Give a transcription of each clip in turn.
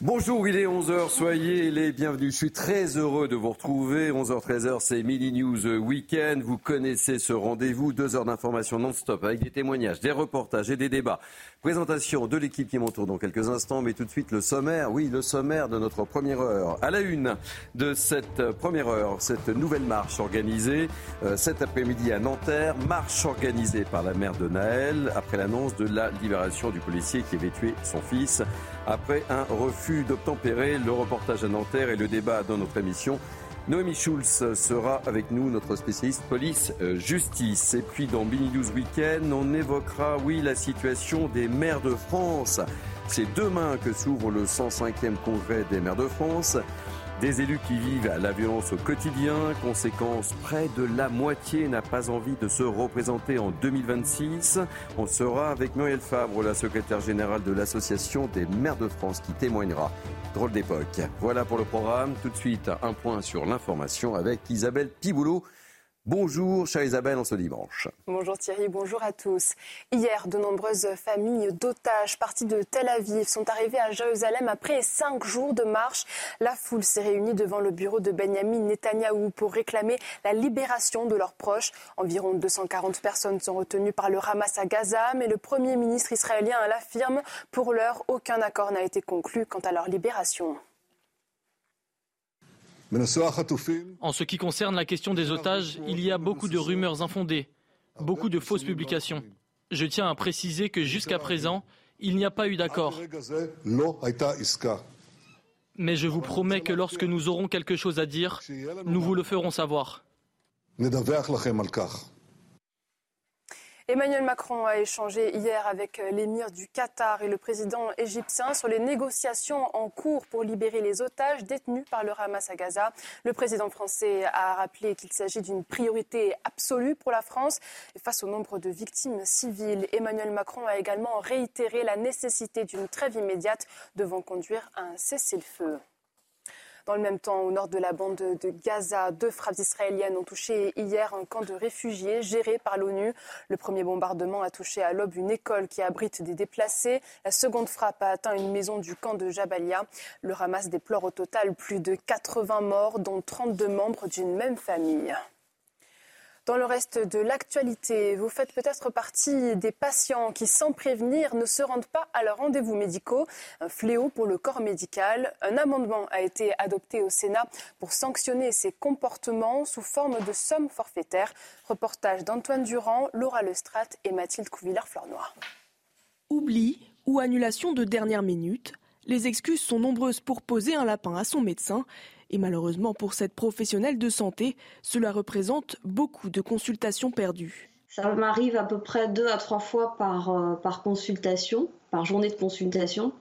Bonjour, il est 11h, soyez les bienvenus. Je suis très heureux de vous retrouver. 11h-13h, c'est Mini News Weekend. Vous connaissez ce rendez-vous, deux heures d'information non-stop avec des témoignages, des reportages et des débats. Présentation de l'équipe qui m'entoure dans quelques instants, mais tout de suite le sommaire, oui, le sommaire de notre première heure. À la une de cette première heure, cette nouvelle marche organisée euh, cet après-midi à Nanterre, marche organisée par la mère de Naël après l'annonce de la libération du policier qui avait tué son fils après un refus d'obtempérer. Le reportage à Nanterre et le débat dans notre émission. Noémie Schulz sera avec nous, notre spécialiste police-justice. Et puis dans Bini News Weekend, on évoquera, oui, la situation des maires de France. C'est demain que s'ouvre le 105e congrès des maires de France. Des élus qui vivent la violence au quotidien. Conséquence, près de la moitié n'a pas envie de se représenter en 2026. On sera avec Muriel Fabre, la secrétaire générale de l'Association des maires de France, qui témoignera. Drôle d'époque. Voilà pour le programme. Tout de suite, un point sur l'information avec Isabelle Piboulot. Bonjour, chère Isabelle, en ce dimanche. Bonjour Thierry, bonjour à tous. Hier, de nombreuses familles d'otages partis de Tel Aviv sont arrivées à Jérusalem après cinq jours de marche. La foule s'est réunie devant le bureau de Benjamin Netanyahou pour réclamer la libération de leurs proches. Environ 240 personnes sont retenues par le Hamas à Gaza, mais le Premier ministre israélien l'affirme, pour l'heure, aucun accord n'a été conclu quant à leur libération. En ce qui concerne la question des otages, il y a beaucoup de rumeurs infondées, beaucoup de fausses publications. Je tiens à préciser que jusqu'à présent, il n'y a pas eu d'accord. Mais je vous promets que lorsque nous aurons quelque chose à dire, nous vous le ferons savoir. Emmanuel Macron a échangé hier avec euh, l'émir du Qatar et le président égyptien sur les négociations en cours pour libérer les otages détenus par le Hamas à Gaza. Le président français a rappelé qu'il s'agit d'une priorité absolue pour la France. face au nombre de victimes civiles, Emmanuel Macron a également réitéré la nécessité d'une trêve immédiate devant conduire à un cessez-le-feu. Dans le même temps, au nord de la bande de Gaza, deux frappes israéliennes ont touché hier un camp de réfugiés géré par l'ONU. Le premier bombardement a touché à l'aube une école qui abrite des déplacés. La seconde frappe a atteint une maison du camp de Jabalia. Le Hamas déplore au total plus de 80 morts, dont 32 membres d'une même famille. Dans le reste de l'actualité, vous faites peut-être partie des patients qui, sans prévenir, ne se rendent pas à leurs rendez-vous médicaux. Un fléau pour le corps médical. Un amendement a été adopté au Sénat pour sanctionner ces comportements sous forme de sommes forfaitaires. Reportage d'Antoine Durand, Laura Lestrat et Mathilde Couvillard-Flornois. Oubli ou annulation de dernière minute, les excuses sont nombreuses pour poser un lapin à son médecin et malheureusement pour cette professionnelle de santé, cela représente beaucoup de consultations perdues. Ça m'arrive à peu près deux à trois fois par, euh, par consultation, par journée de consultation,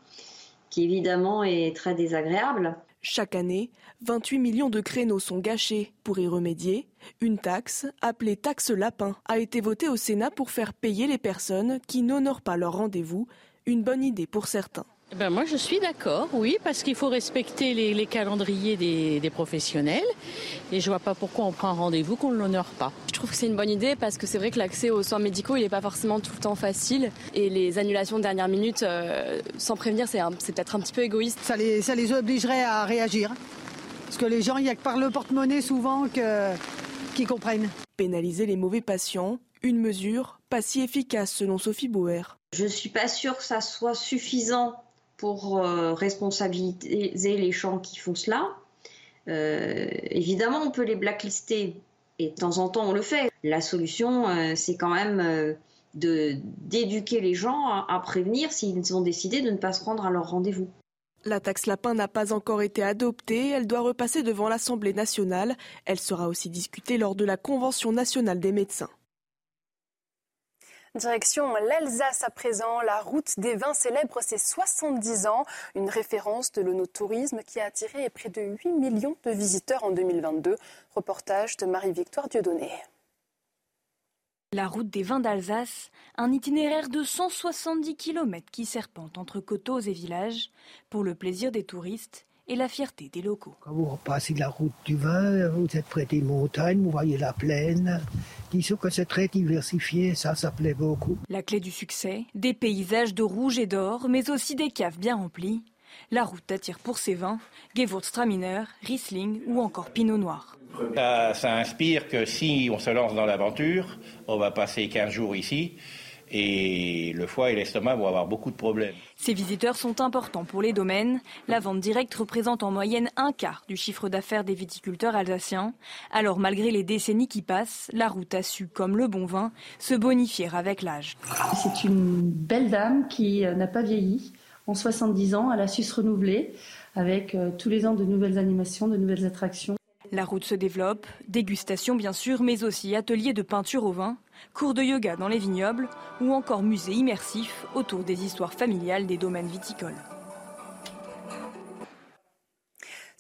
qui évidemment est très désagréable. Chaque année, 28 millions de créneaux sont gâchés. Pour y remédier, une taxe, appelée taxe lapin, a été votée au Sénat pour faire payer les personnes qui n'honorent pas leur rendez-vous. Une bonne idée pour certains. Eh ben moi, je suis d'accord, oui, parce qu'il faut respecter les, calendriers des, professionnels. Et je vois pas pourquoi on prend un rendez-vous qu'on ne l'honore pas. Je trouve que c'est une bonne idée parce que c'est vrai que l'accès aux soins médicaux, il n'est pas forcément tout le temps facile. Et les annulations de dernière minute, euh, sans prévenir, c'est peut-être un petit peu égoïste. Ça les, ça les obligerait à réagir. Parce que les gens, il n'y a que par le porte-monnaie souvent que, qui comprennent. Pénaliser les mauvais patients, une mesure pas si efficace selon Sophie Bauer. Je ne suis pas sûre que ça soit suffisant pour euh, responsabiliser les gens qui font cela. Euh, évidemment, on peut les blacklister et de temps en temps on le fait. La solution, euh, c'est quand même d'éduquer les gens à, prévenir s'ils ont décidé de ne pas se rendre à leur rendez-vous. La taxe lapin n'a pas encore été adoptée, elle doit repasser devant l'Assemblée nationale. Elle sera aussi discutée lors de la Convention nationale des médecins. Direction l'Alsace à présent. La route des vins célèbre ses 70 ans, une référence de l'onotourisme qui a attiré près de 8 millions de visiteurs en 2022. Reportage de Marie-Victoire Dieudonné. La route des vins d'Alsace, un itinéraire de 170 km qui serpente entre coteaux et villages, pour le plaisir des touristes et la fierté des locaux. Quand vous repassez la route du vin, vous êtes près des montagnes, vous voyez la plaine. Disons que c'est très diversifié, ça, ça plaît beaucoup. La clé du succès, des paysages de rouge et d'or, mais aussi des caves bien remplies. La route attire pour ses vins Gewürztraminer, Riesling ou encore Pinot Noir. Ça, ça inspire que si on se lance dans l'aventure, on va passer 15 jours ici et le foie et l'estomac vont avoir beaucoup de problèmes. Ces visiteurs sont importants pour les domaines. La vente directe représente en moyenne un quart du chiffre d'affaires des viticulteurs alsaciens. Alors malgré les décennies qui passent, la route a su, comme le bon vin, se bonifier avec l'âge. C'est une belle dame qui euh, n'a pas vieilli. En 70 ans, elle a su se renouveler avec euh, tous les ans de nouvelles animations, de nouvelles attractions. La route se développe, dégustation bien sûr, mais aussi ateliers de peinture au vin, cours de yoga dans les vignobles ou encore musée immersif autour des histoires familiales des domaines viticoles.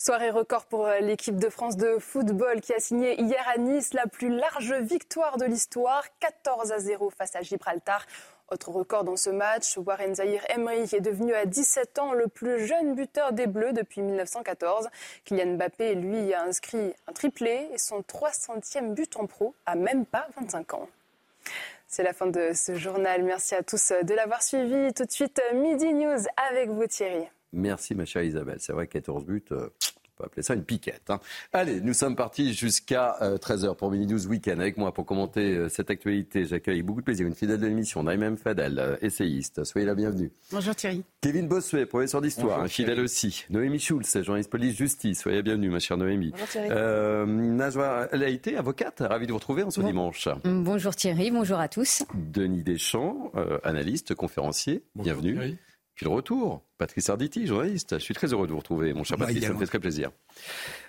Soirée record pour euh, l'équipe de France de football qui a signé hier à Nice la plus large victoire de l'histoire, 14 à 0 face à Gibraltar. Autre record dans ce match, Warren Zahir Emery est devenu à 17 ans le plus jeune buteur des Bleus depuis 1914. Kylian Mbappé, lui, a inscrit un triplé et son 300e but en pro à même pas 25 ans. C'est la fin de ce journal. Merci à tous de l'avoir suivi. Tout de suite, Midi News avec vous Thierry. Merci ma chère Isabelle. C'est vrai 14 buts. Euh, peut appeler ça une piquette. Hein. Allez, nous sommes partis jusqu'à 13h euh, pour Mini News Weekend. Avec moi pour commenter euh, cette actualité, j'accueille beaucoup de plaisir une fidèle de l'émission, Naïm Fadel, euh, essayiste. Soyez la bienvenue. Bonjour Thierry. Kevin Bossuet, professeur d'histoire, un fidèle aussi. Noémie Schulz, journaliste police justice. Soyez la bienvenue, ma chère Noémie. Bonjour Thierry. Najwa elle a été avocate. Ravi de vous retrouver en ce dimanche. Bonjour Thierry, bonjour à tous. Denis Deschamps, analyste, conférencier. bienvenue. Puis le retour, Patrice Arditi, journaliste. Je suis très heureux de vous retrouver, mon cher bah, Patrice, ça me fait très plaisir.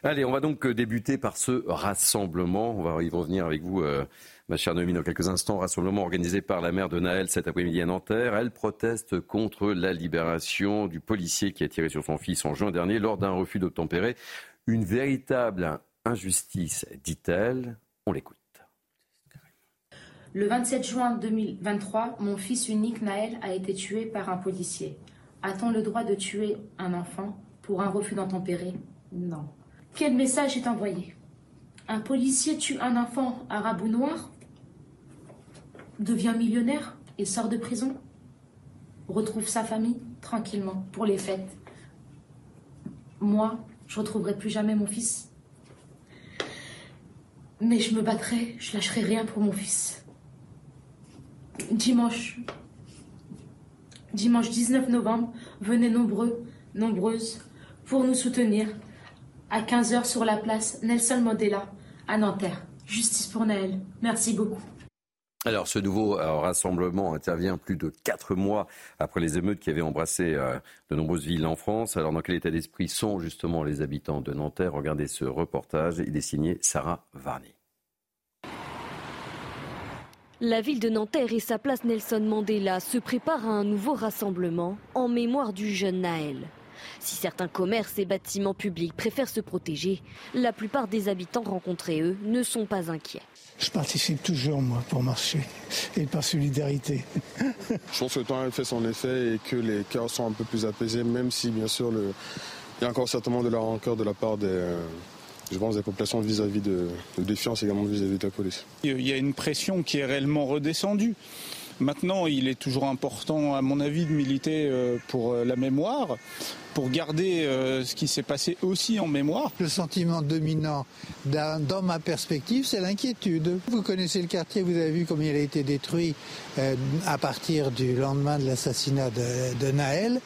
Allez, on va donc euh, débuter par ce rassemblement. On va y revenir avec vous, euh, ma chère Noémie, dans quelques instants. Rassemblement organisé par la mère de Naël cet après-midi à Nanterre. Elle proteste contre la libération du policier qui a tiré sur son fils en juin dernier lors d'un refus d'obtempérer. Une véritable injustice, dit-elle. On l'écoute. Le 27 juin 2023, mon fils unique Naël a été tué par un policier. A-t-on le droit de tuer un enfant pour un refus d'entempérer? Non. Quel message est envoyé? Un policier tue un enfant arabe ou noir Devient millionnaire et sort de prison Retrouve sa famille tranquillement pour les fêtes. Moi, je retrouverai plus jamais mon fils. Mais je me battrai, je lâcherai rien pour mon fils dimanche, dimanche 19 novembre, venez nombreux, nombreuses, pour nous soutenir à 15h sur la place Nelson Mandela à Nanterre. Justice pour Naël. Merci beaucoup. Alors, ce nouveau euh, rassemblement intervient plus de quatre mois après les émeutes qui avaient embrassé euh, de nombreuses villes en France. Alors, dans quel état d'esprit sont justement les habitants de Nanterre? Regardez ce reportage. Il est signé Sarah Varney. La ville de Nanterre et sa place Nelson Mandela se préparent à un nouveau rassemblement en mémoire du jeune Naël. Si certains commerces et bâtiments publics préfèrent se protéger, la plupart des habitants rencontrés, eux, ne sont pas inquiets. Je participe toujours, moi, pour marcher et par solidarité. Je pense que le temps a fait son effet et que les cœurs sont un peu plus apaisés, même si, bien sûr, le... il y a encore certainement de la rancœur de la part des, je pense, des populations vis-à-vis de, défiance également vis-à-vis de la police. Il y a une pression qui est réellement redescendue. Maintenant, il est toujours important, à mon avis, de militer euh, pour euh, la mémoire, pour garder euh, ce qui s'est passé aussi en mémoire. Le sentiment dominant dans ma perspective, c'est l'inquiétude. Vous connaissez le quartier, vous avez vu comment il a été détruit à partir du lendemain de l'assassinat de, de Naël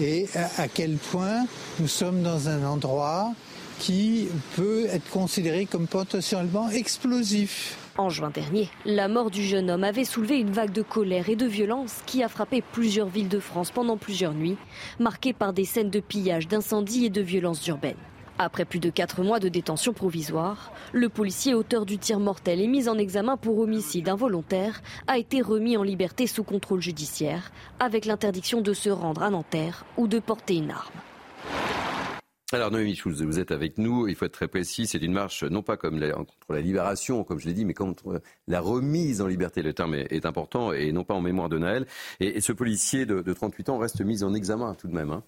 et à quel point nous sommes dans un endroit qui peut être considéré comme potentiellement explosif. En juin dernier, la mort du jeune homme avait soulevé une vague de colère et de violence qui a frappé plusieurs villes de France pendant plusieurs nuits, marquées par des scènes de pillage, d'incendies et de violences urbaines. Après plus de quatre mois de détention provisoire, le policier auteur du tir mortel et mis en examen pour homicide involontaire a été remis en liberté sous contrôle judiciaire, avec l'interdiction de se rendre à Nanterre ou de porter une arme. Alors Noémie Schulz, vous êtes avec nous. Il faut être très précis. C'est une marche non pas comme contre la libération, comme je l'ai dit, mais contre la remise en liberté. Le terme est, important et non pas en mémoire de Naël. Et, ce policier de, 38 ans reste mis en examen tout de même. Hein.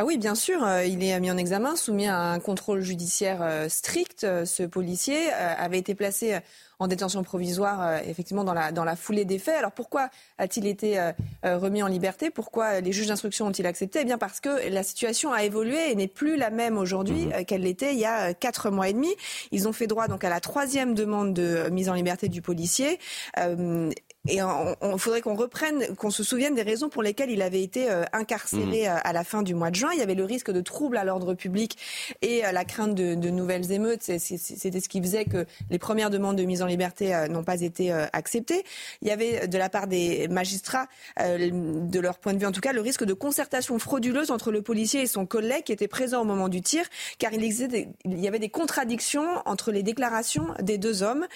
Ah oui, bien sûr, euh, il est mis en examen, soumis à un contrôle judiciaire euh, strict. Euh, ce policier avait été placé en détention provisoire, effectivement, dans la, dans la foulée des faits. Alors pourquoi a-t-il été remis en liberté? Pourquoi les juges d'instruction ont-ils accepté? Eh bien parce que la situation a évolué et n'est plus la même aujourd'hui mmh. qu'elle l'était il y a quatre mois et demi. Ils ont fait droit donc à la troisième demande de mise en liberté du policier. Et il faudrait qu'on reprenne, qu'on se souvienne des raisons pour lesquelles il avait été euh, incarcéré mmh. à la fin du mois de juin. Il y avait le risque de troubles à l'ordre public et euh, la crainte de, de nouvelles émeutes. C'était ce qui faisait que les premières demandes de mise en liberté n'ont pas été acceptées. Il y avait de la part des magistrats, de leur point de vue en tout cas, le risque de concertation frauduleuse entre le policier et son collègue qui était présent au moment du tir, car il, existait il y avait des contradictions entre les déclarations des deux hommes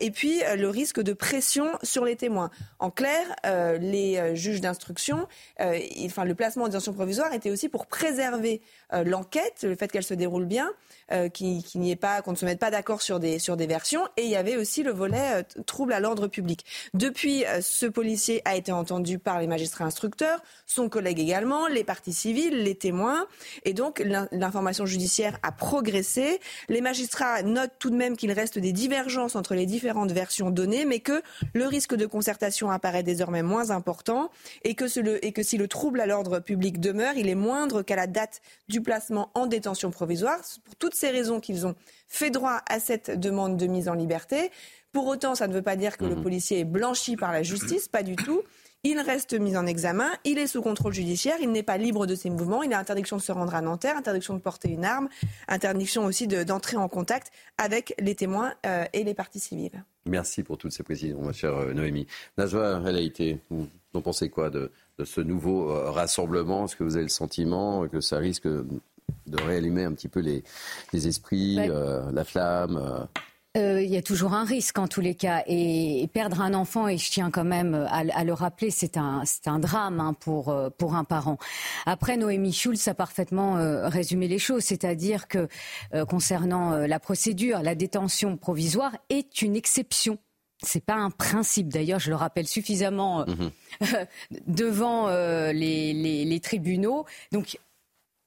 et puis le risque de pression sur les témoins. En clair, euh, les euh, juges d'instruction, euh, enfin le placement en détention provisoire était aussi pour préserver l'enquête, le fait qu'elle se déroule bien, qu'il n'y ait pas, qu'on ne se mette pas d'accord sur des sur des versions. Et il y avait aussi le volet trouble à l'ordre public. Depuis, ce policier a été entendu par les magistrats instructeurs, son collègue également, les parties civiles, les témoins, et donc l'information judiciaire a progressé. Les magistrats notent tout de même qu'il reste des divergences entre les différentes versions données, mais que le risque de concertation apparaît désormais moins important et que, et que si le trouble à l'ordre public demeure, il est moindre qu'à la date du placement en détention provisoire. Pour toutes ces raisons qu'ils ont fait droit à cette demande de mise en liberté. Pour autant, ça ne veut pas dire que le mhm. policier est blanchi par la justice, pas du tout. Il reste mis en examen, il est sous contrôle judiciaire, il n'est pas libre de ses mouvements, il a interdiction de se rendre à Nanterre, interdiction de porter une arme, interdiction aussi d'entrer en contact avec les témoins euh, et les parties civiles. Merci pour toutes ces précisions, ma chère euh, Noémie. Najwa, elle a été, vous en pensez quoi de, ce nouveau euh, rassemblement Est-ce que vous avez le sentiment que ça risque de réallumer un petit peu les, esprits, la flamme euh, il y a toujours un risque en tous les cas. Et, perdre un enfant, et je tiens quand même à, le rappeler, c'est un, un drame hein, pour, euh, pour un parent. Après, Noémie Schulz a parfaitement euh, résumé les choses, c'est-à-dire que concernant la procédure, la détention provisoire est une exception c'est pas un principe. D'ailleurs, je le rappelle suffisamment mhm. devant les, les, les, tribunaux. Donc,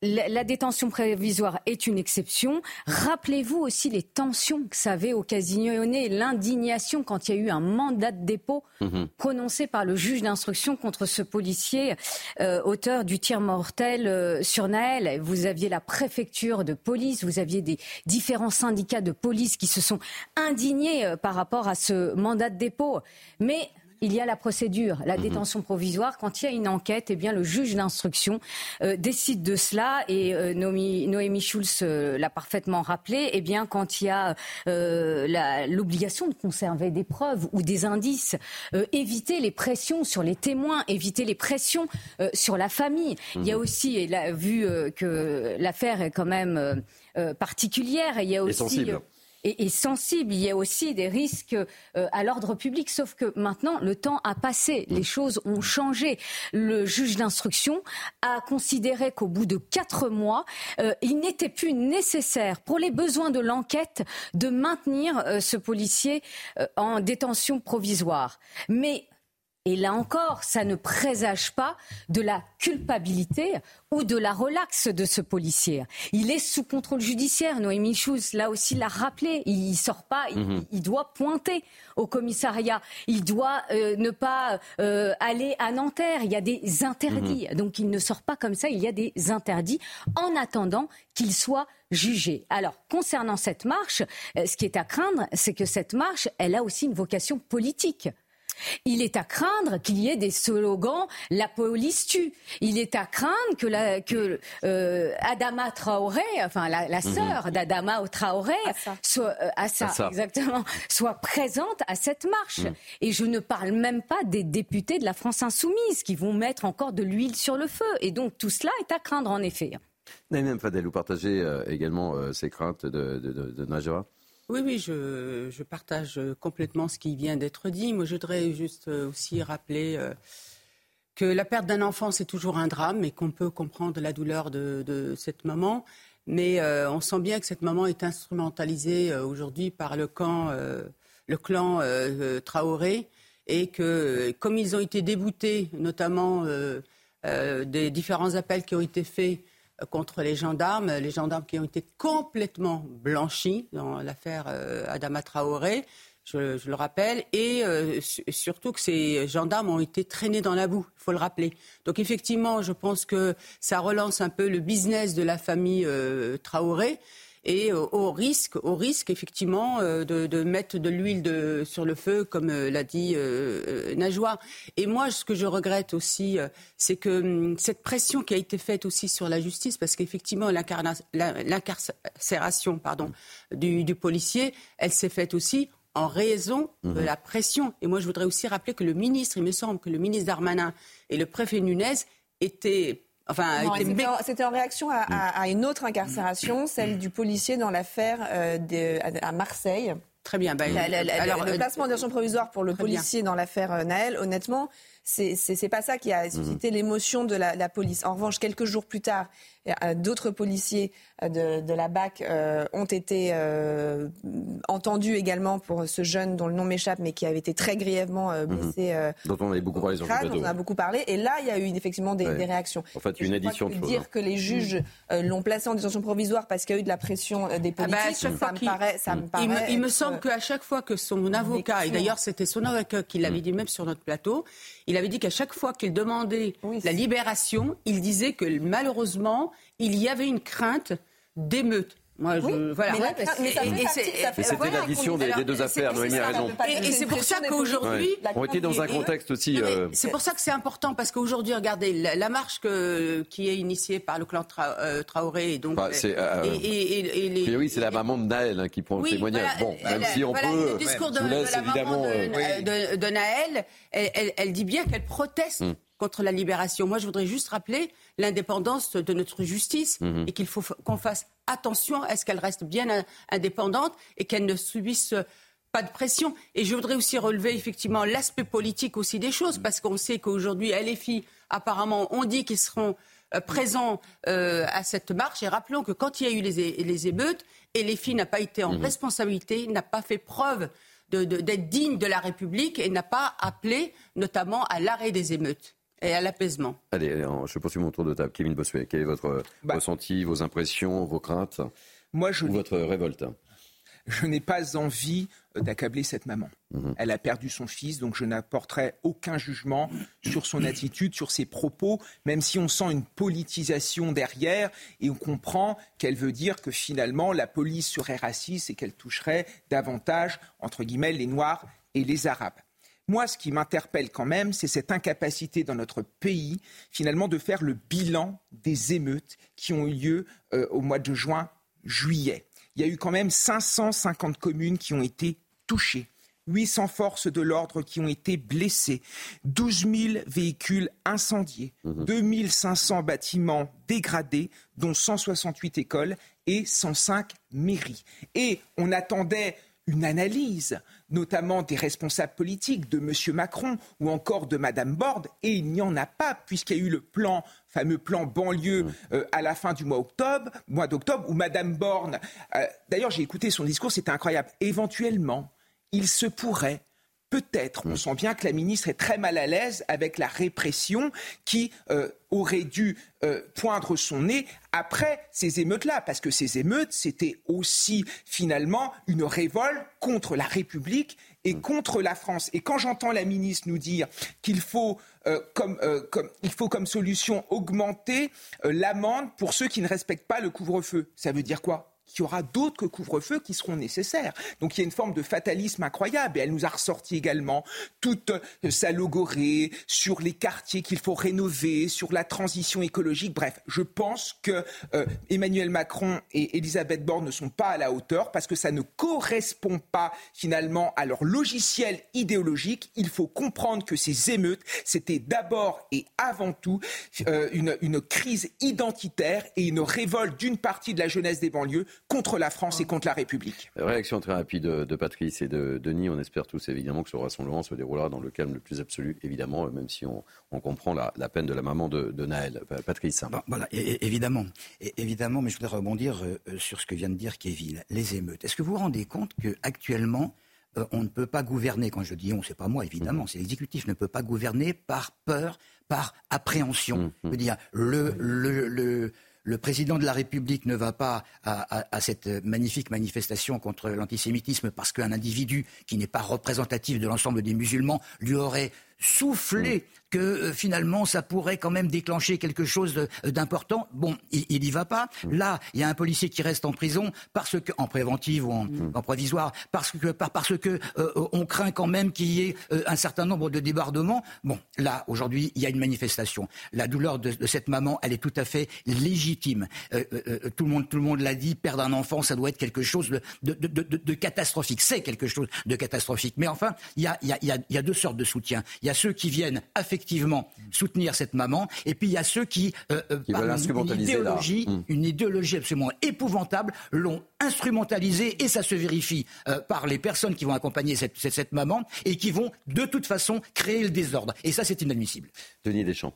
la, détention prévisoire est une exception. Rappelez-vous aussi les tensions que ça avait occasionné, l'indignation quand il y a eu un mandat de dépôt mhm. prononcé par le juge d'instruction contre ce policier euh, auteur du tir mortel euh, sur Naël. Vous aviez la préfecture de police, vous aviez des différents syndicats de police qui se sont indignés euh, par rapport à ce mandat de dépôt. Mais il y a la procédure, la mhm. détention provisoire. Quand il y a une enquête, eh bien, le juge d'instruction euh, décide de cela. Et euh, Noémie, Schulz euh, l'a parfaitement rappelé. Eh bien, quand il y a l'obligation de conserver des preuves ou des indices, éviter les pressions sur les témoins, éviter les pressions sur la famille. Il y a mhm. aussi, et là, vu que l'affaire est quand même particulière, il y a aussi est, sensible. Il y a aussi des risques euh, à l'ordre public, sauf que maintenant, le temps a passé, les choses ont changé. Le juge d'instruction a considéré qu'au bout de quatre mois, euh, il n'était plus nécessaire, pour les besoins de l'enquête, de maintenir euh, ce policier en détention provisoire. Mais et là encore, ça ne présage pas de la culpabilité ou de la relaxe de ce policier. Il est sous contrôle judiciaire. Noémie Schulz, là aussi, l'a rappelé. Il sort pas, il, mhm. doit pointer au commissariat. Il doit euh, ne pas euh, aller à Nanterre. Il y a des interdits. Mhm. Donc il ne sort pas comme ça. Il y a des interdits en attendant qu'il soit jugé. Alors, concernant cette marche, euh, ce qui est à craindre, c'est que cette marche, elle a aussi une vocation politique. Il est à craindre qu'il y ait des slogans la police tue. Il est à craindre que, la, que euh, Adama Traoré, enfin la, la mhm. sœur d'Adama Traoré, soit euh, exactement, soit présente à cette marche. Mhm. Et je ne parle même pas des députés de la France insoumise qui vont mettre encore de l'huile sur le feu. Et donc tout cela est à craindre en effet. Naïm Fadel, vous partagez euh, également ces craintes de, de, de, oui, oui, je, partage complètement ce qui vient d'être dit. Moi, je voudrais juste euh, aussi rappeler euh, que la perte d'un enfant, c'est toujours un drame et qu'on peut comprendre la douleur de, cette maman. Mais euh, on sent bien que cette maman est instrumentalisée aujourd'hui par le clan Traoré et que comme ils ont été déboutés, notamment des différents appels qui ont été faits contre les gendarmes, les gendarmes qui ont été complètement blanchis dans l'affaire Adama Traoré je, le rappelle, et euh, surtout que ces gendarmes ont été traînés dans la boue, il faut le rappeler. Donc effectivement, je pense que ça relance un peu le business de la famille euh, Traoré. Et au risque, au risque effectivement euh, de, mettre de l'huile sur le feu, comme l'a dit Najwa. Et moi, ce que je regrette aussi, c'est que hum, cette pression qui a été faite aussi sur la justice, parce qu'effectivement l'incarcération, pardon, du, du policier, elle s'est faite aussi en raison de mhm. la pression. Et moi, je voudrais aussi rappeler que le ministre, il me semble que le ministre Darmanin et le préfet Nunez étaient Enfin, c'était en, réaction à, une autre incarcération, celle du policier dans l'affaire euh, à Marseille. Très bien. Bah, alors, le euh, placement en provisoire pour le policier dans l'affaire euh, Naël, honnêtement, c'est pas ça qui a suscité mhm. l'émotion de la, police. En revanche, quelques jours plus tard, d'autres policiers euh, de, la BAC euh, ont été euh, entendus également pour ce jeune dont le nom m'échappe, mais qui avait été très grièvement mhm. blessé. dont on avait beaucoup parlé. on a beaucoup parlé. Et là, il y a eu effectivement des, réactions. En fait, une addition de Dire que les juges l'ont placé en détention provisoire parce qu'il y a eu de la pression des ah bah, politiques, ça, me paraît, ça me paraît. Il me, semble qu'à chaque fois que son avocat, et d'ailleurs c'était son avocat qui l'avait dit même sur notre plateau, il avait dit qu'à chaque fois qu'il demandait la libération, il disait que malheureusement, il y avait une crainte d'émeute. Moi, je, voilà. Mais, c'était l'addition des, deux affaires, Noémie a raison. Et, c'est pour ça qu'aujourd'hui... On était dans un contexte aussi... Euh, c'est pour ça que c'est important, parce qu'aujourd'hui, regardez, la, marche qui est initiée par le clan euh, Traoré... Et donc, bah, euh, et, oui, c'est la maman de Naël hein, qui prend le témoignage. bon, même si on peut... Le discours de, la maman de, Naël, elle, dit bien qu'elle proteste hum contre la libération. Moi, je voudrais juste rappeler l'indépendance de notre justice mhm. et qu'il faut qu'on fasse attention à ce qu'elle reste bien indépendante et qu'elle ne subisse pas de pression. Et je voudrais aussi relever effectivement l'aspect politique aussi des choses, parce qu'on sait qu'aujourd'hui, LFI, apparemment, on dit qu'ils seront euh, présents euh, à cette marche. Et rappelons que quand il y a eu les, les émeutes, LFI n'a pas été en mhm. responsabilité, n'a pas fait preuve d'être digne de la République et n'a pas appelé notamment à l'arrêt des émeutes et à l'apaisement. Allez, je poursuis mon tour de table. Kevin Bossuet, quel est votre bah. ressenti, vos impressions, vos craintes Moi, je ou votre révolte? Je n'ai pas envie d'accabler cette maman. Mhm. Elle a perdu son fils, donc je n'apporterai aucun jugement sur son attitude, sur ses propos, même si on sent une politisation derrière et on comprend qu'elle veut dire que finalement la police serait raciste et qu'elle toucherait davantage, entre guillemets, les Noirs et les Arabes. Moi, ce qui m'interpelle quand même, c'est cette incapacité dans notre pays, finalement, de faire le bilan des émeutes qui ont eu lieu euh, au mois de juin, juillet. Il y a eu quand même 550 communes qui ont été touchées. 800 forces de l'ordre qui ont été blessées, 12 000 véhicules incendiés, 2 mmh. 500 bâtiments dégradés, dont 168 écoles et 105 mairies. Et on attendait une analyse, notamment des responsables politiques, de M. Macron ou encore de Mme Borde, et il n'y en a pas, puisqu'il y a eu le plan, fameux plan banlieue mmh. euh, à la fin du mois octobre, mois d'octobre, où Mme Borne, euh, d'ailleurs j'ai écouté son discours, c'était incroyable. Éventuellement, il se pourrait peut-être, on mm. sent bien que la ministre est très mal à l'aise avec la répression qui euh, aurait dû euh, poindre son nez après ces émeutes-là, parce que ces émeutes, c'était aussi finalement une révolte contre la République et mm. contre la France. Et quand j'entends la ministre nous dire qu'il faut, euh, comme, comme, il faut comme solution augmenter l'amende pour ceux qui ne respectent pas le couvre-feu, ça veut dire quoi? Qu'il y aura d'autres couvre-feux qui seront nécessaires. Donc il y a une forme de fatalisme incroyable. Et elle nous a ressorti également toute euh, sa logorée sur les quartiers qu'il faut rénover, sur la transition écologique. Bref, je pense que euh, Emmanuel Macron et Elisabeth Borne ne sont pas à la hauteur parce que ça ne correspond pas finalement à leur logiciel idéologique. Il faut comprendre que ces émeutes, c'était d'abord et avant tout euh, une, une crise identitaire et une révolte d'une partie de la jeunesse des banlieues contre la France et contre la République. Réaction très rapide de Patrice et de Denis. On espère tous évidemment que ce rassemblement se déroulera dans le calme le plus absolu, évidemment, même si on, comprend la, peine de la maman de, Naël. Patrice. voilà, évidemment. évidemment, mais je voudrais rebondir euh, sur ce que vient de dire Kevin, les émeutes. Est-ce que vous vous rendez compte qu'actuellement, euh, on ne peut pas gouverner, quand je dis on, c'est pas moi évidemment, mhm. c'est l'exécutif, ne peut pas gouverner par peur, par appréhension. Mhm. Je veux dire, le, le, le président de la République ne va pas à, cette magnifique manifestation contre l'antisémitisme parce qu'un individu qui n'est pas représentatif de l'ensemble des musulmans lui aurait soufflé que euh, finalement ça pourrait quand même déclencher quelque chose d'important. Bon, il n'y va pas. Mm. Là, il y a un policier qui reste en prison parce que en préventive ou en, mm. provisoire parce que parce que euh, on craint quand même qu'il y ait euh, un certain nombre de débordements. Bon, là aujourd'hui, il y a une manifestation. La douleur de, cette maman, elle est tout à fait légitime. tout le monde tout le monde l'a dit, perdre un enfant, ça doit être quelque chose de, de, de catastrophique. C'est quelque chose de catastrophique. Mais enfin, il y a, y, a, y a deux sortes de soutien. Il y a ceux qui viennent effectivement soutenir cette maman, et puis il y a ceux qui, euh, euh une, idéologie, hmm. une idéologie absolument épouvantable, l'ont instrumentalisée, et ça se vérifie euh, par les personnes qui vont accompagner cette, cette, maman, et qui vont de toute façon créer le désordre. Et ça, c'est inadmissible. Denis Deschamps.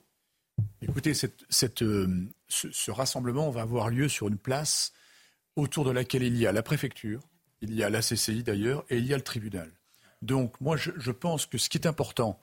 Écoutez, cette, euh, ce, ce, rassemblement va avoir lieu sur une place autour de laquelle il y a la préfecture, il y a la CCI d'ailleurs, et il y a le tribunal. Donc moi, je, je pense que ce qui est important,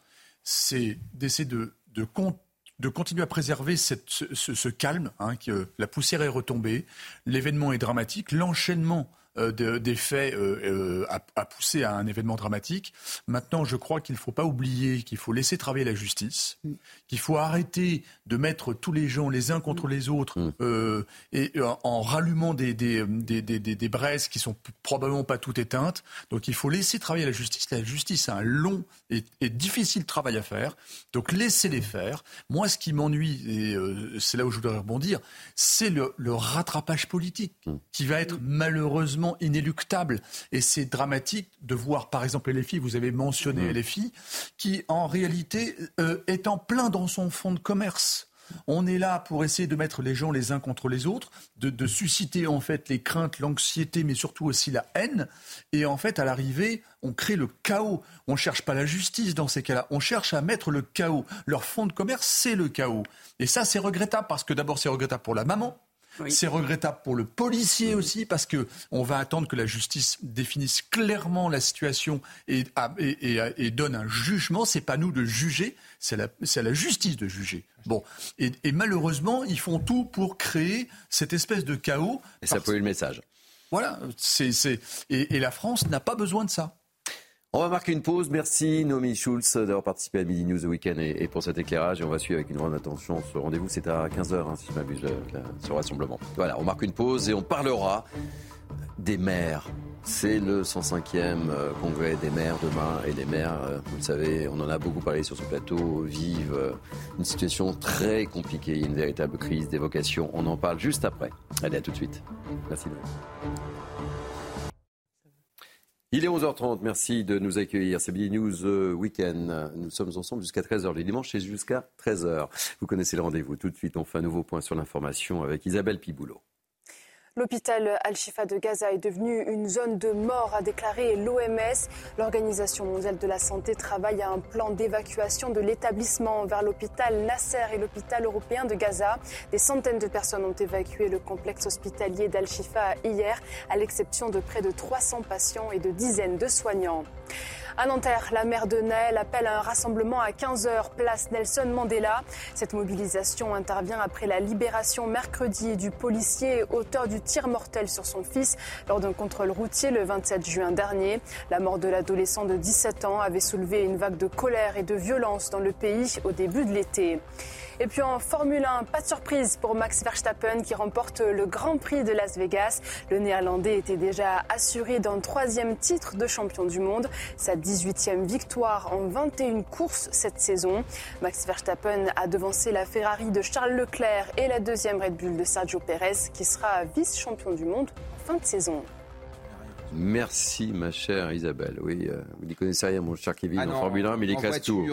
c'est d'essayer de, de, continuer à préserver ce, calme, hein, que la poussière est retombée, l'événement est dramatique, l'enchaînement euh, des faits euh, euh, a, poussé à un événement dramatique. Maintenant, je crois qu'il ne faut pas oublier qu'il faut laisser travailler la justice, mm. qu'il faut arrêter de mettre tous les gens les uns contre les autres mm. et en rallumant des, des, des, des, braises qui sont probablement pas toutes éteintes. Donc il faut laisser travailler la justice. La justice a un long et, difficile travail à faire. Donc laissez-les faire. Moi, ce qui m'ennuie, et c'est là où je voudrais rebondir, c'est le, le rattrapage politique mm. qui va être malheureusement inéluctable. Et c'est dramatique de voir, par exemple, LFI, vous avez mentionné mmh. LFI, qui en réalité euh, est en plein dans son fonds de commerce. On est là pour essayer de mettre les gens les uns contre les autres, de, susciter en fait les craintes, l'anxiété, mais surtout aussi la haine. Et en fait, à l'arrivée, on crée le chaos. On ne cherche pas la justice dans ces cas-là. On cherche à mettre le chaos. Leur fonds de commerce, c'est le chaos. Et ça, c'est regrettable parce que d'abord, c'est regrettable pour la maman c'est regrettable pour le policier aussi parce que on va attendre que la justice définisse clairement la situation et, et, donne un jugement. C'est pas nous de juger, c'est la, à la justice de juger. Bon, et, malheureusement, ils font tout pour créer cette espèce de chaos. Et ça peut le message. Voilà, c'est, et la France n'a pas besoin de ça. On va marquer une pause. Merci Nomi Schulz d'avoir participé à Midi News The Weekend et, pour cet éclairage. Et on va suivre avec une grande attention ce rendez-vous. C'est à 15h, hein, si je m'abuse, ce rassemblement. Voilà, on marque une pause et on parlera des maires. C'est le 105e euh, congrès des maires demain. Et les maires, euh, vous le savez, on en a beaucoup parlé sur ce plateau, vivent euh, une situation très compliquée, une véritable crise des vocations. On en parle juste après. Allez, à tout de suite. Merci. Il est 11h30, merci de nous accueillir. C'est Billy News euh, Weekend. Nous sommes ensemble jusqu'à 13h le dimanche et jusqu'à 13h. Vous connaissez le rendez-vous. Tout de suite, on fait un nouveau point sur l'information avec Isabelle Piboulot. L'hôpital Al-Shifa de Gaza est devenu une zone de mort, a déclaré l'OMS. L'Organisation mondiale de la santé travaille à un plan d'évacuation de l'établissement vers l'hôpital Nasser et l'hôpital européen de Gaza. Des centaines de personnes ont évacué le complexe hospitalier d'Al-Shifa hier, à l'exception de près de 300 patients et de dizaines de soignants. À Nanterre, la mère de Naël appelle à un rassemblement à 15h, place Nelson Mandela. Cette mobilisation intervient après la libération mercredi du policier auteur du tir mortel sur son fils lors d'un contrôle routier le 27 juin dernier. La mort de l'adolescent de 17 ans avait soulevé une vague de colère et de violence dans le pays au début de l'été. Et puis en Formule 1, pas de surprise pour Max Verstappen qui remporte le Grand Prix de Las Vegas. Le Néerlandais était déjà assuré d'un troisième titre de champion du monde, sa 18e victoire en 21 courses cette saison. Max Verstappen a devancé la Ferrari de Charles Leclerc et la deuxième Red Bull de Sergio Perez qui sera vice-champion du monde en fin de saison. Merci, ma chère Isabelle. Oui, euh, vous n'y connaissez rien, mon cher Kevin, ah en Formule 1, mais il classe tout.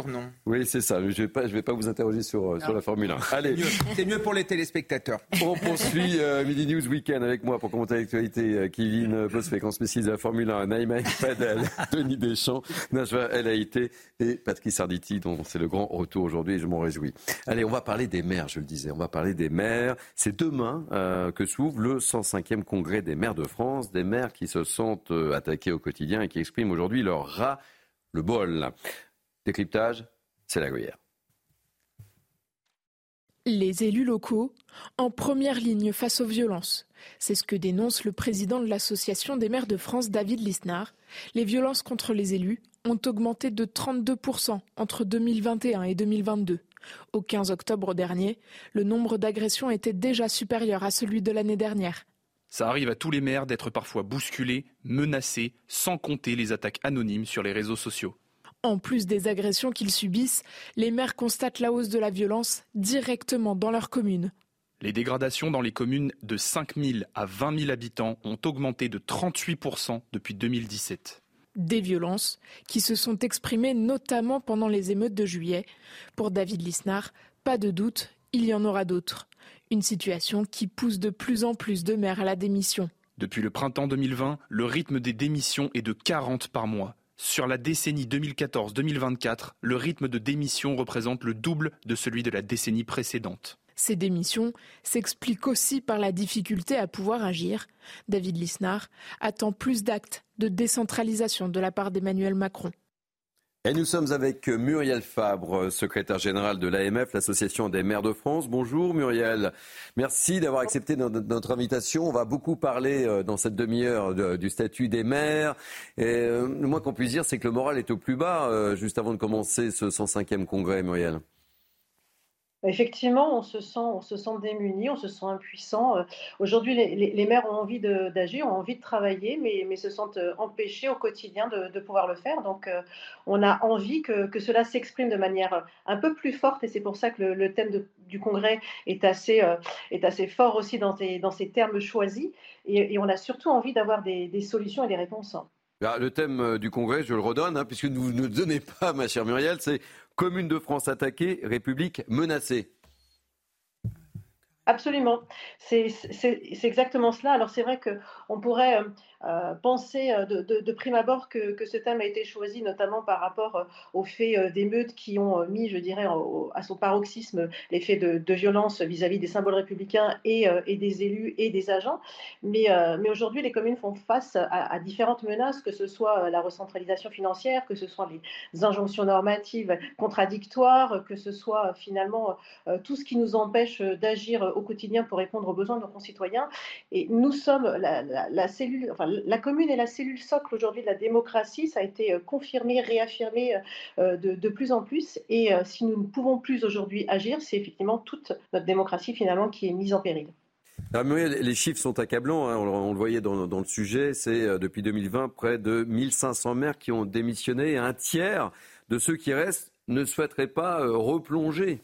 Oui, c'est ça. Je ne vais, vais pas vous interroger sur, euh, sur la Formule 1. Allez. C'est mieux. pour les téléspectateurs. On poursuit euh, Midi News Weekend avec moi pour commenter l'actualité. Euh, Kevin Bosfek, en spécialiste de la Formule 1, Naïma Fadel, Denis Deschamps, Najwa El Haïté et Patrick Sarditi, dont c'est le grand retour aujourd'hui et je m'en réjouis. Allez, on va parler des maires, je le disais. On va parler des maires. C'est demain que s'ouvre le 105e congrès des maires de France, des maires qui se sont euh, attaqués au quotidien et qui expriment aujourd'hui leur ras le bol. Décryptage, c'est la gruyère. Les élus locaux en première ligne face aux violences. C'est ce que dénonce le président de l'Association des maires de France, David Lisnard. Les violences contre les élus ont augmenté de 32% entre 2021 et 2022. Au 15 octobre dernier, le nombre d'agressions était déjà supérieur à celui de l'année dernière. Ça arrive à tous les maires d'être parfois bousculés, menacés, sans compter les attaques anonymes sur les réseaux sociaux. En plus des agressions qu'ils subissent, les maires constatent la hausse de la violence directement dans leur commune. Les dégradations dans les communes de 5 000 à 20 000 habitants ont augmenté de 38% depuis 2017 des violences qui se sont exprimées notamment pendant les émeutes de juillet. Pour David Lisnard, pas de doute, il y en aura d'autres. Une situation qui pousse de plus en plus de maires à la démission. Depuis le printemps 2020, le rythme des démissions est de 40 par mois. Sur la décennie 2014-2024, le rythme de démission représente le double de celui de la décennie précédente. Ces démissions s'expliquent aussi par la difficulté à pouvoir agir. David Lisnard attend plus d'actes de décentralisation de la part d'Emmanuel Macron. Et nous sommes avec Muriel Fabre, secrétaire générale de l'AMF, l'Association des maires de France. Bonjour Muriel. Merci d'avoir accepté notre invitation. On va beaucoup parler euh, dans cette demi-heure du statut des maires. Et euh, le moins qu'on puisse dire, c'est que le moral est au plus bas euh, juste avant de commencer ce 105e congrès, Muriel. Effectivement, on se sent, on se sent démuni, on se sent impuissant. Euh, aujourd'hui, les, maires ont envie d'agir, ont envie de travailler, mais, se sentent euh, empêchés au quotidien de, pouvoir le faire. Donc, euh, on a envie que, cela s'exprime de manière un peu plus forte, et c'est pour ça que le, thème du congrès est assez, est assez fort aussi dans, dans ces termes choisis. Et, on a surtout envie d'avoir des solutions et des réponses. Bah, le thème du congrès, je le redonne, hein, puisque vous ne donnez pas, ma chère Muriel, c'est Commune de France attaquée, République menacée. Absolument, c'est exactement cela. Alors c'est vrai qu'on pourrait euh, penser euh, de, prime abord que, ce thème a été choisi notamment par rapport euh, aux faits d'émeutes qui ont mis, je dirais, à son paroxysme les faits de, violence vis-à-vis des symboles républicains et, des élus et des agents. Mais, aujourd'hui, les communes font face à, différentes menaces, que ce soit la recentralisation financière, que ce soit les injonctions normatives contradictoires, que ce soit finalement tout ce qui nous empêche d'agir au quotidien pour répondre aux besoins de nos concitoyens. Et nous sommes la, la cellule, enfin, la commune est la cellule socle aujourd'hui de la démocratie. Ça a été euh, confirmé, réaffirmé euh, de, plus en plus. Et euh, si nous ne pouvons plus aujourd'hui agir, c'est effectivement toute notre démocratie finalement qui est mise en péril. les chiffres sont accablants, hein. on, le voyait dans, le sujet, c'est depuis 2020 près de 1500 maires qui ont démissionné un tiers de ceux qui restent ne souhaiteraient pas replonger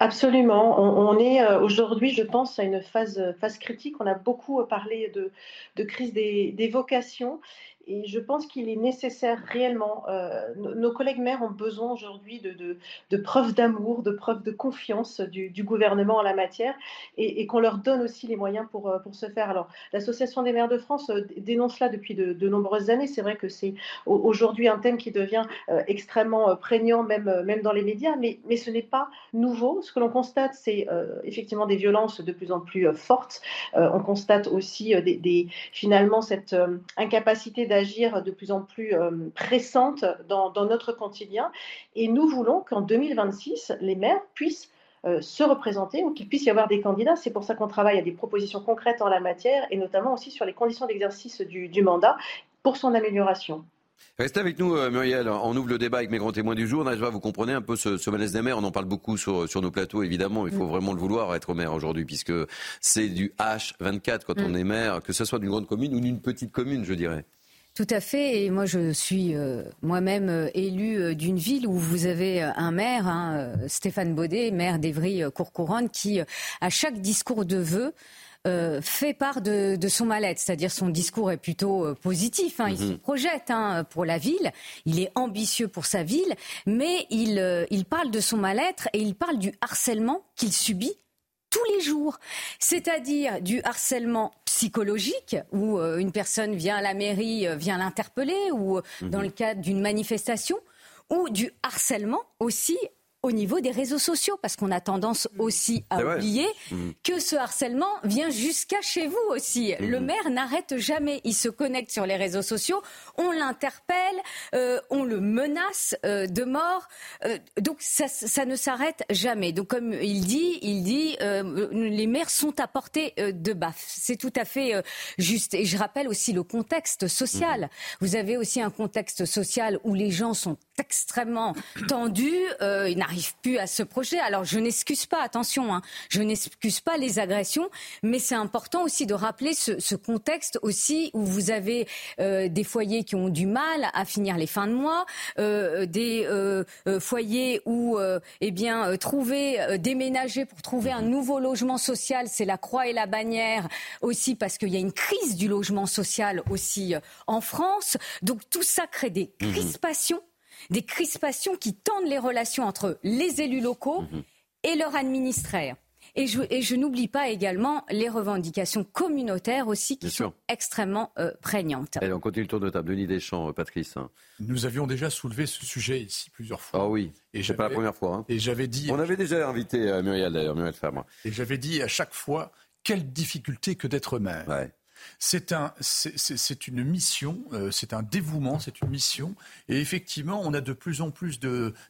Absolument. On, est euh, aujourd'hui, je pense, à une phase, phase critique. On a beaucoup parlé de, de crise des, des vocations et je pense qu'il est nécessaire réellement. Euh, nos collègues maires ont besoin aujourd'hui de, de, preuves d'amour, de preuves de confiance du, gouvernement en la matière et, qu'on leur donne aussi les moyens pour, euh, pour ce faire. Alors, l'Association des maires de France euh, dénonce cela depuis de, nombreuses années. C'est vrai que c'est aujourd'hui un thème qui devient extrêmement prégnant, même, même dans les médias, mais, mais ce n'est pas nouveau. Ce que l'on constate, c'est effectivement des violences de plus en plus fortes. on constate aussi des, finalement cette incapacité agir de plus en plus euh, pressante dans, notre quotidien. Et nous voulons qu'en 2026, les maires puissent euh, se représenter ou qu'il puisse y avoir des candidats. C'est pour ça qu'on travaille à des propositions concrètes en la matière et notamment aussi sur les conditions d'exercice du, mandat pour son amélioration. Restez avec nous, euh, Muriel. On ouvre le débat avec mes grands témoins du jour. vous comprenez un peu ce, ce malaise des maires. On en parle beaucoup sur, sur nos plateaux, évidemment. Il faut mm. vraiment le vouloir être maire aujourd'hui, puisque c'est du H24 quand on mm. est maire, que ce soit d'une grande commune ou d'une petite commune, je dirais. Tout à fait. Et moi, je suis euh, moi-même euh, élue euh, d'une ville où vous avez un maire, hein, Stéphane Baudet, maire d'Evry-Courcouronne, qui, à chaque discours de vœux, fait part de, son mal-être, c'est-à-dire son discours est plutôt positif. Hein, Il mhm. se projette hein, pour la ville, il est ambitieux pour sa ville, mais il, il parle de son mal-être et il parle du harcèlement qu'il subit tous les jours, c'est-à-dire du harcèlement psychologique où euh, une personne vient à la mairie, euh, vient l'interpeller ou euh, dans mhm. le cadre d'une manifestation, ou du harcèlement aussi au niveau des réseaux sociaux, parce qu'on a tendance aussi à oublier mmh. que ce harcèlement vient jusqu'à chez vous aussi. Mmh. Le maire n'arrête jamais. Il se connecte sur les réseaux sociaux, on l'interpelle, euh, on le menace euh, de mort. Euh, donc ça, ça ne s'arrête jamais. Donc comme il dit, il dit, les maires sont à portée de baffe. C'est tout à fait juste. Et je rappelle aussi le contexte social. Mmh. Vous avez aussi un contexte social où les gens sont extrêmement tendus, ils n'arrivent plus à se projeter. Alors je n'excuse pas, attention, hein, je n'excuse pas les agressions, mais c'est important aussi de rappeler ce, ce, contexte aussi où vous avez euh, des foyers qui ont du mal à finir les fins de mois, euh, des euh, foyers où, eh bien, trouver, déménager pour trouver un nouveau logement social, c'est la croix et la bannière aussi parce qu'il y a une crise du logement social aussi en France. Donc tout ça crée des mmh crispations des crispations qui tendent les relations entre les élus locaux mmh et leurs administrés. Et je, n'oublie pas également les revendications communautaires aussi qui sont extrêmement euh, prégnantes. Allez, on continue le tour de table. Denis Deschamps, euh, Patrice. Nous avions déjà soulevé ce sujet ici plusieurs fois. Ah oui, et c'est pas la première fois. Hein. Et j'avais dit. On avait déjà invité euh, Muriel d'ailleurs, Muriel Fabre. Et j'avais dit à chaque fois quelle difficulté que d'être maire. Ouais. C'est un, c'est une mission, euh, c'est un dévouement, c'est une mission. Et effectivement, on a de plus en plus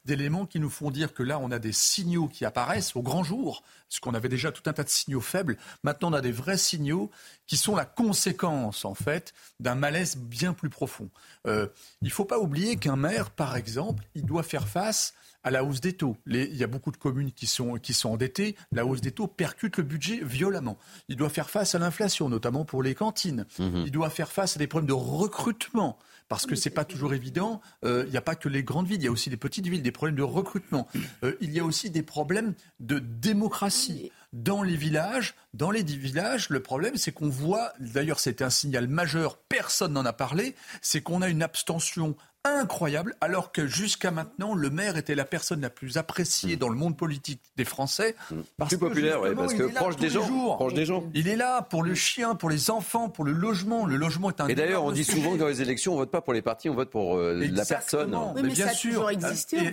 d'éléments qui nous font dire que là, on a des signaux qui apparaissent au grand jour, parce qu'on avait déjà tout un tas de signaux faibles. Maintenant, on a des vrais signaux qui sont la conséquence, en fait, d'un malaise bien plus profond. Euh, il ne faut pas oublier qu'un maire, par exemple, il doit faire face à la hausse des taux. il y a beaucoup de communes qui sont, qui sont endettées. La hausse des taux percute le budget violemment. Il doit faire face à l'inflation, notamment pour les cantines. Mhm. Il doit faire face à des problèmes de recrutement. Parce que c'est pas toujours évident. Euh, il n'y a pas que les grandes villes, il y a aussi des petites villes, des problèmes de recrutement. Euh, il y a aussi des problèmes de démocratie. Dans les villages, dans les dix villages, le problème, c'est qu'on voit, d'ailleurs, c'était un signal majeur, personne n'en a parlé, c'est qu'on a une abstention incroyable, alors que jusqu'à maintenant, le maire était la personne la plus appréciée mm. dans le monde politique des Français. Mm. Parce plus populaire, oui, parce que proche des, gens, proche des gens. Il est là pour le chien, pour les enfants, pour le logement. Le logement est un. Et d'ailleurs, on dit souvent que dans les élections, on vote pas pour les partis, on vote pour euh, la personne. mais, bien sûr. et,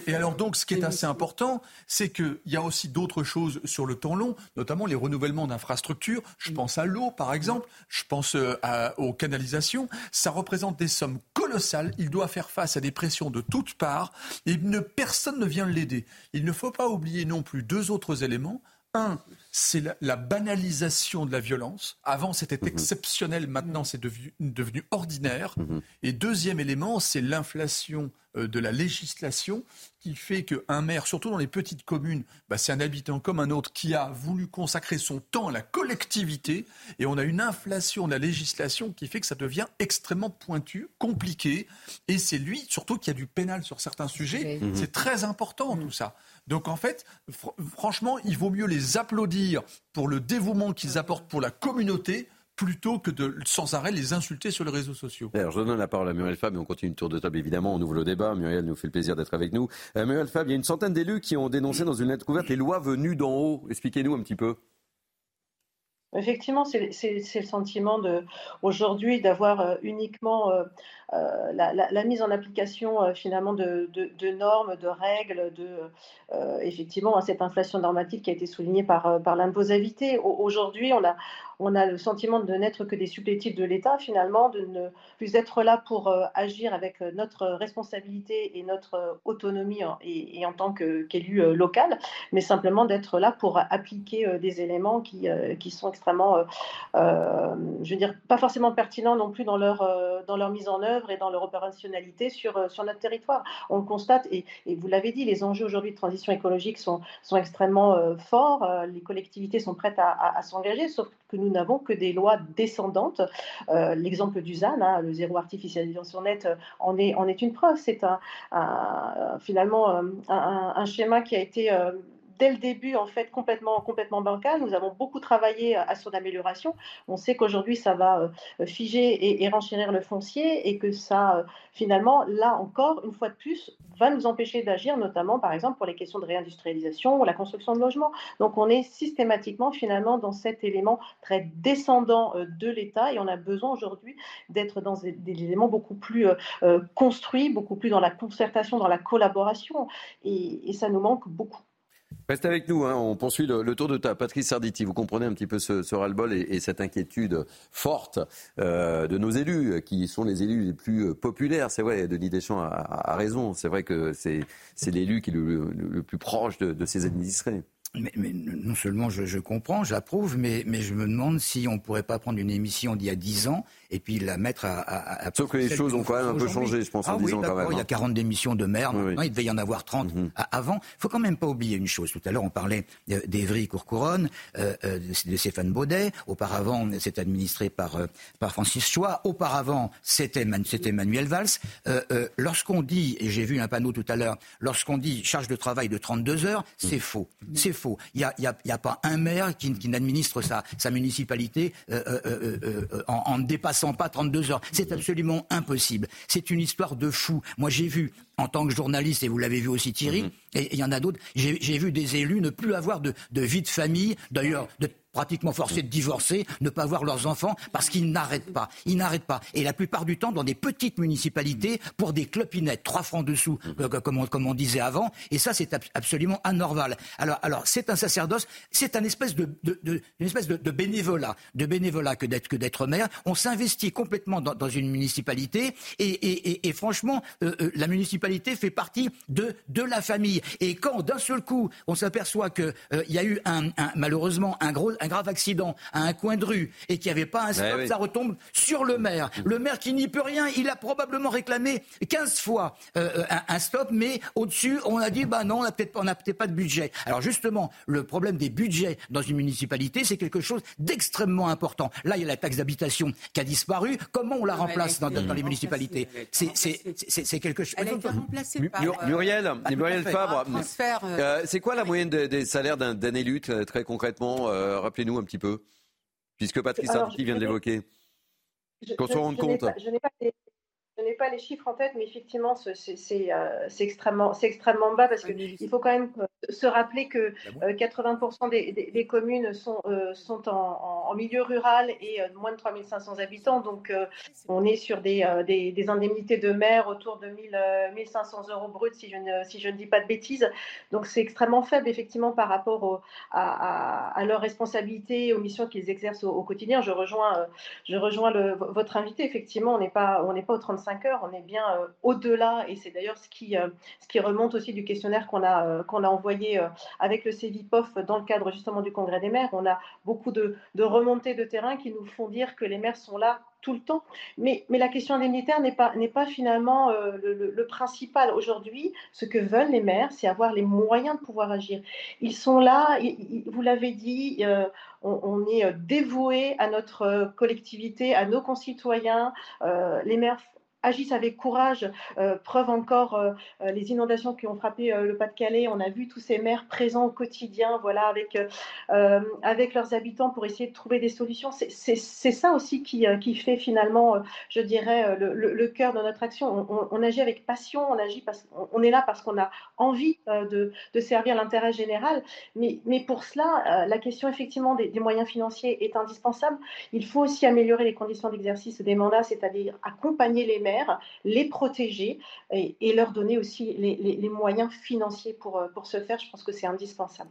et, alors donc, ce qui est assez important, c'est qu'il y a aussi d'autres choses sur le temps long, notamment les renouvellements d'infrastructures. Je mm. pense à l'eau, par exemple. Je pense euh, aux canalisations. Ça représente des sommes colossales. Il doit faire face à des pressions de toutes parts et ne, personne ne vient l'aider. Il ne faut pas oublier non plus deux autres éléments. Un, c'est la, banalisation de la violence. Avant, c'était mhm. exceptionnel, maintenant, c'est devenu, devenu, ordinaire. Mhm. Et deuxième élément, c'est l'inflation euh, de la législation qui fait qu'un maire, surtout dans les petites communes, bah, c'est un habitant comme un autre qui a voulu consacrer son temps à la collectivité. Et on a une inflation de la législation qui fait que ça devient extrêmement pointu, compliqué. Et c'est lui, surtout, qui a du pénal sur certains sujets. C'est très important, tout ça. Donc en fait, franchement, il vaut mieux les applaudir pour le dévouement qu'ils apportent pour la communauté plutôt que de sans arrêt les insulter sur les réseaux sociaux. Alors, je donne la parole à Muriel Fab et on continue le tour de table évidemment, on ouvre le débat. Muriel nous fait le plaisir d'être avec nous. Euh, Muriel Fab, il y a une centaine d'élus qui ont dénoncé dans une lettre ouverte les lois venues d'en haut. Expliquez-nous un petit peu. Effectivement, c'est le sentiment de aujourd'hui d'avoir euh, uniquement euh, euh, la, mise en application finalement de, normes, de règles, de effectivement cette inflation normative qui a été soulignée par, par l'imposavité. Aujourd'hui, on a, on a le sentiment de n'être que des supplétifs de l'État finalement, de ne plus être là pour agir avec notre responsabilité et notre autonomie et, en tant qu'élu local, mais simplement d'être là pour appliquer des éléments qui, qui sont extrêmement euh, euh, je veux dire, pas forcément pertinents non plus dans leur, euh, dans leur mise en œuvre et dans leur opérationnalité sur, sur notre territoire. On le constate, et, et vous l'avez dit, les enjeux aujourd'hui de transition écologique sont, sont extrêmement forts. les collectivités sont prêtes à, s'engager, sauf que nous n'avons que des lois descendantes. L'exemple du ZAN, hein, le zéro artificialisation nette, en est, en est une preuve. C'est un, finalement un, schéma qui a été dès le début en fait complètement, complètement bancal. Nous avons beaucoup travaillé à son amélioration. On sait qu'aujourd'hui ça va figer et, renchérir le foncier et que ça finalement là encore une fois de plus va nous empêcher d'agir, notamment par exemple pour les questions de réindustrialisation ou la construction de logements. Donc on est systématiquement finalement dans cet élément très descendant de l'État et on a besoin aujourd'hui d'être dans des, éléments beaucoup plus construits, beaucoup plus dans la concertation, dans la collaboration et ça nous manque beaucoup. Reste avec nous, hein. on poursuit le, tour de ta Patrice Sarditi, vous comprenez un petit peu ce, ce ras-le-bol et, cette inquiétude forte euh, de nos élus, qui sont les élus les plus populaires. C'est vrai, Denis Deschamps a, raison, c'est vrai que c'est l'élu qui est le, plus proche de ses administrés. Mais, non seulement je, je comprends, j'approuve, mais, mais je me demande si on ne pourrait pas prendre une émission d'il y a 10 ans et puis la mettre à. à, Sauf que les choses ont quand même un peu changé, je pense, en ah, oui, ans quand même. Il y a 40 hein. démissions de maire, il devait y en avoir 30 mhm. avant. Il faut quand même pas oublier une chose. Tout à l'heure, on parlait d'Evry Courcouronne, euh, euh de Stéphane Baudet. Auparavant, c'était administré par, euh, par Francis Choix. Auparavant, c'était Manuel Valls. Euh, euh, lorsqu'on dit, et j'ai vu un panneau tout à l'heure, lorsqu'on dit charge de travail de 32 heures, c'est mhm. faux. C'est faux. Il n'y a, y a, y a, pas un maire qui, qui n'administre sa, sa municipalité en, en dépassant pas 32 heures. C'est absolument impossible. C'est une histoire de fou. Moi, j'ai vu, en tant que journaliste, et vous l'avez vu aussi Thierry, mhm. et il y en a d'autres, j'ai vu des élus ne plus avoir de, de vie de famille, d'ailleurs, de pratiquement forcés de divorcer, ne pas voir leurs enfants parce qu'ils n'arrêtent pas. Ils n'arrêtent pas. Et la plupart du temps, dans des petites municipalités, pour des clopinettes, trois francs dessous, euh, comme, on, comme on disait avant. Et ça, c'est absolument anormal. Alors, alors c'est un sacerdoce, c'est un espèce de, de, de, une espèce de, bénévolat, de bénévolat que d'être que d'être maire. On s'investit complètement dans, dans, une municipalité et, et, et, franchement, euh, euh, la municipalité fait partie de de la famille. Et quand d'un seul coup, on s'aperçoit que il y a eu un, un, malheureusement un gros un grave accident à un coin de rue et qu'il n'y avait pas un stop, ça retombe sur le maire. Le maire qui n'y peut rien, il a probablement réclamé 15 fois euh, un, stop, mais au-dessus, on a dit, bah non, on n'a peut-être peut pas de budget. Alors justement, le problème des budgets dans une municipalité, c'est quelque chose d'extrêmement important. Là, il y a la taxe d'habitation qui a disparu. Comment on la remplace dans, les municipalités C'est quelque chose. Elle a été remplacée par Muriel, euh, Muriel Fabre. Euh, c'est quoi la moyenne des, salaires d'un élu très concrètement Rappelez-nous un petit peu, puisque Patrice Arditi vient de l'évoquer. Qu'on se rende compte. je n'ai pas je n'ai pas les chiffres en tête, mais effectivement, c'est euh, extrêmement, extrêmement bas parce qu'il faut quand même euh, se rappeler que 80% ah euh, des, des, communes sont, sont en, en, milieu rural et moins de 3500 habitants. Donc, on est sur des, des, indemnités de maire autour de 1000, 1500 euros bruts, si je, ne, si je ne dis pas de bêtises. Donc, c'est extrêmement faible, effectivement, par rapport à, à, leurs responsabilités aux missions qu'ils exercent au, quotidien. Je rejoins, je rejoins le, votre invité. Effectivement, on n'est pas, on pas au 35 on est bien euh, au-delà, et c'est d'ailleurs ce qui, euh, ce qui remonte aussi du questionnaire qu'on a, euh, qu'on a envoyé avec le CEVIPOF dans le cadre justement du Congrès des maires. On a beaucoup de, de remontées de terrain qui nous font dire que les maires sont là tout le temps. Mais, mais la question indemnitaire n'est pas, n'est pas finalement le, principal. Aujourd'hui, ce que veulent les maires, c'est avoir les moyens de pouvoir agir. Ils sont là, vous l'avez dit, on, est dévoué à notre collectivité, à nos concitoyens. les maires agissent avec courage. Euh, preuve encore euh, euh, les inondations qui ont frappé le Pas-de-Calais. On a vu tous ces maires présents au quotidien, voilà, avec, avec leurs habitants pour essayer de trouver des solutions. C'est ça aussi qui, qui, fait finalement, je dirais, le, cœur de notre action. On, agit avec passion, on agit parce qu'on est là parce qu'on a envie de, de servir l'intérêt général. Mais, mais, pour cela, la question effectivement des, moyens financiers est indispensable. Il faut aussi améliorer les conditions d'exercice des mandats, c'est-à-dire accompagner les maires les protéger et, leur donner aussi les, moyens financiers pour, euh, pour ce faire. Je pense que c'est indispensable.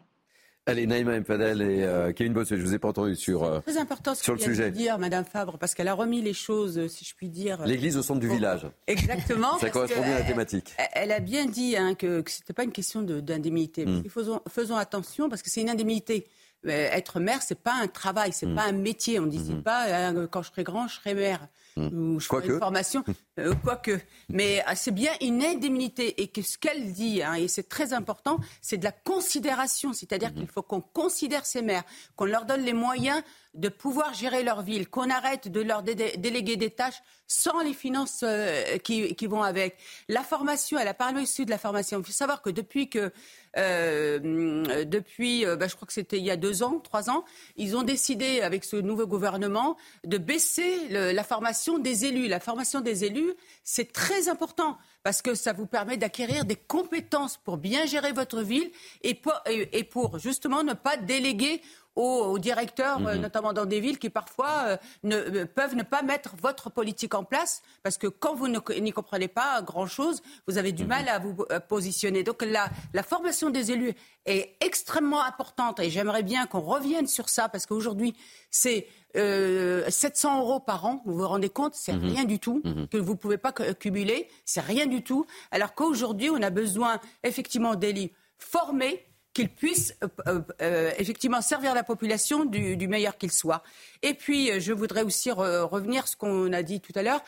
Allez, Naïma Mfadel et euh, Kevin Bossuet, je vous ai pas entendu sur, euh, très important ce sur le sujet. De dire, Madame Fabre, parce qu'elle a remis les choses, si je puis dire. L'église au centre du village. Exactement. Ça correspond bien à la thématique. Elle, a bien dit hein, que, ce n'était pas une question d'indemnité. Mm. Faisons, faisons attention, parce que c'est une indemnité être maire, c'est pas un travail, c'est Mm. pas un métier. On ne dit Mhm. pas euh, quand je serai grand, je serai maire. Mm. Ou je Quoique. une formation, euh, quoique. Mais ah, c'est bien une indemnité. Et que ce qu'elle dit, hein, et c'est très important, c'est de la considération. C'est-à-dire Mhm. qu'il faut qu'on considère ces maires, qu'on leur donne les moyens de pouvoir gérer leur ville, qu'on arrête de leur dé- déléguer des tâches sans les finances euh, qui, qui vont avec. La formation, elle a parlé aussi de la formation. Il faut savoir que depuis que, euh, depuis, euh, bah, je crois que c'était il y a deux ans, trois ans, ils ont décidé avec ce nouveau gouvernement de baisser le- la formation des élus. La formation des élus, c'est très important parce que ça vous permet d'acquérir des compétences pour bien gérer votre ville et pour, et- et pour justement ne pas déléguer aux, aux directeurs, euh, Mhm. notamment dans des villes qui parfois euh, ne, euh, peuvent ne pas mettre votre politique en place, parce que quand vous n'y comprenez pas grand-chose, vous avez du mal à vous positionner. Donc la, la formation des élus est extrêmement importante, et j'aimerais bien qu'on revienne sur ça, parce qu'aujourd'hui, c'est euh, 700 euros par an, vous vous rendez compte, c'est Mhm. rien du tout, Mhm. que vous ne pouvez pas cu- cumuler, c'est rien du tout, alors qu'aujourd'hui, on a besoin effectivement d'élus formés, qu'ils puissent euh, euh, euh, effectivement servir la population du, du meilleur qu'il soit. Et puis, je voudrais aussi re- revenir ce qu'on a dit tout à l'heure.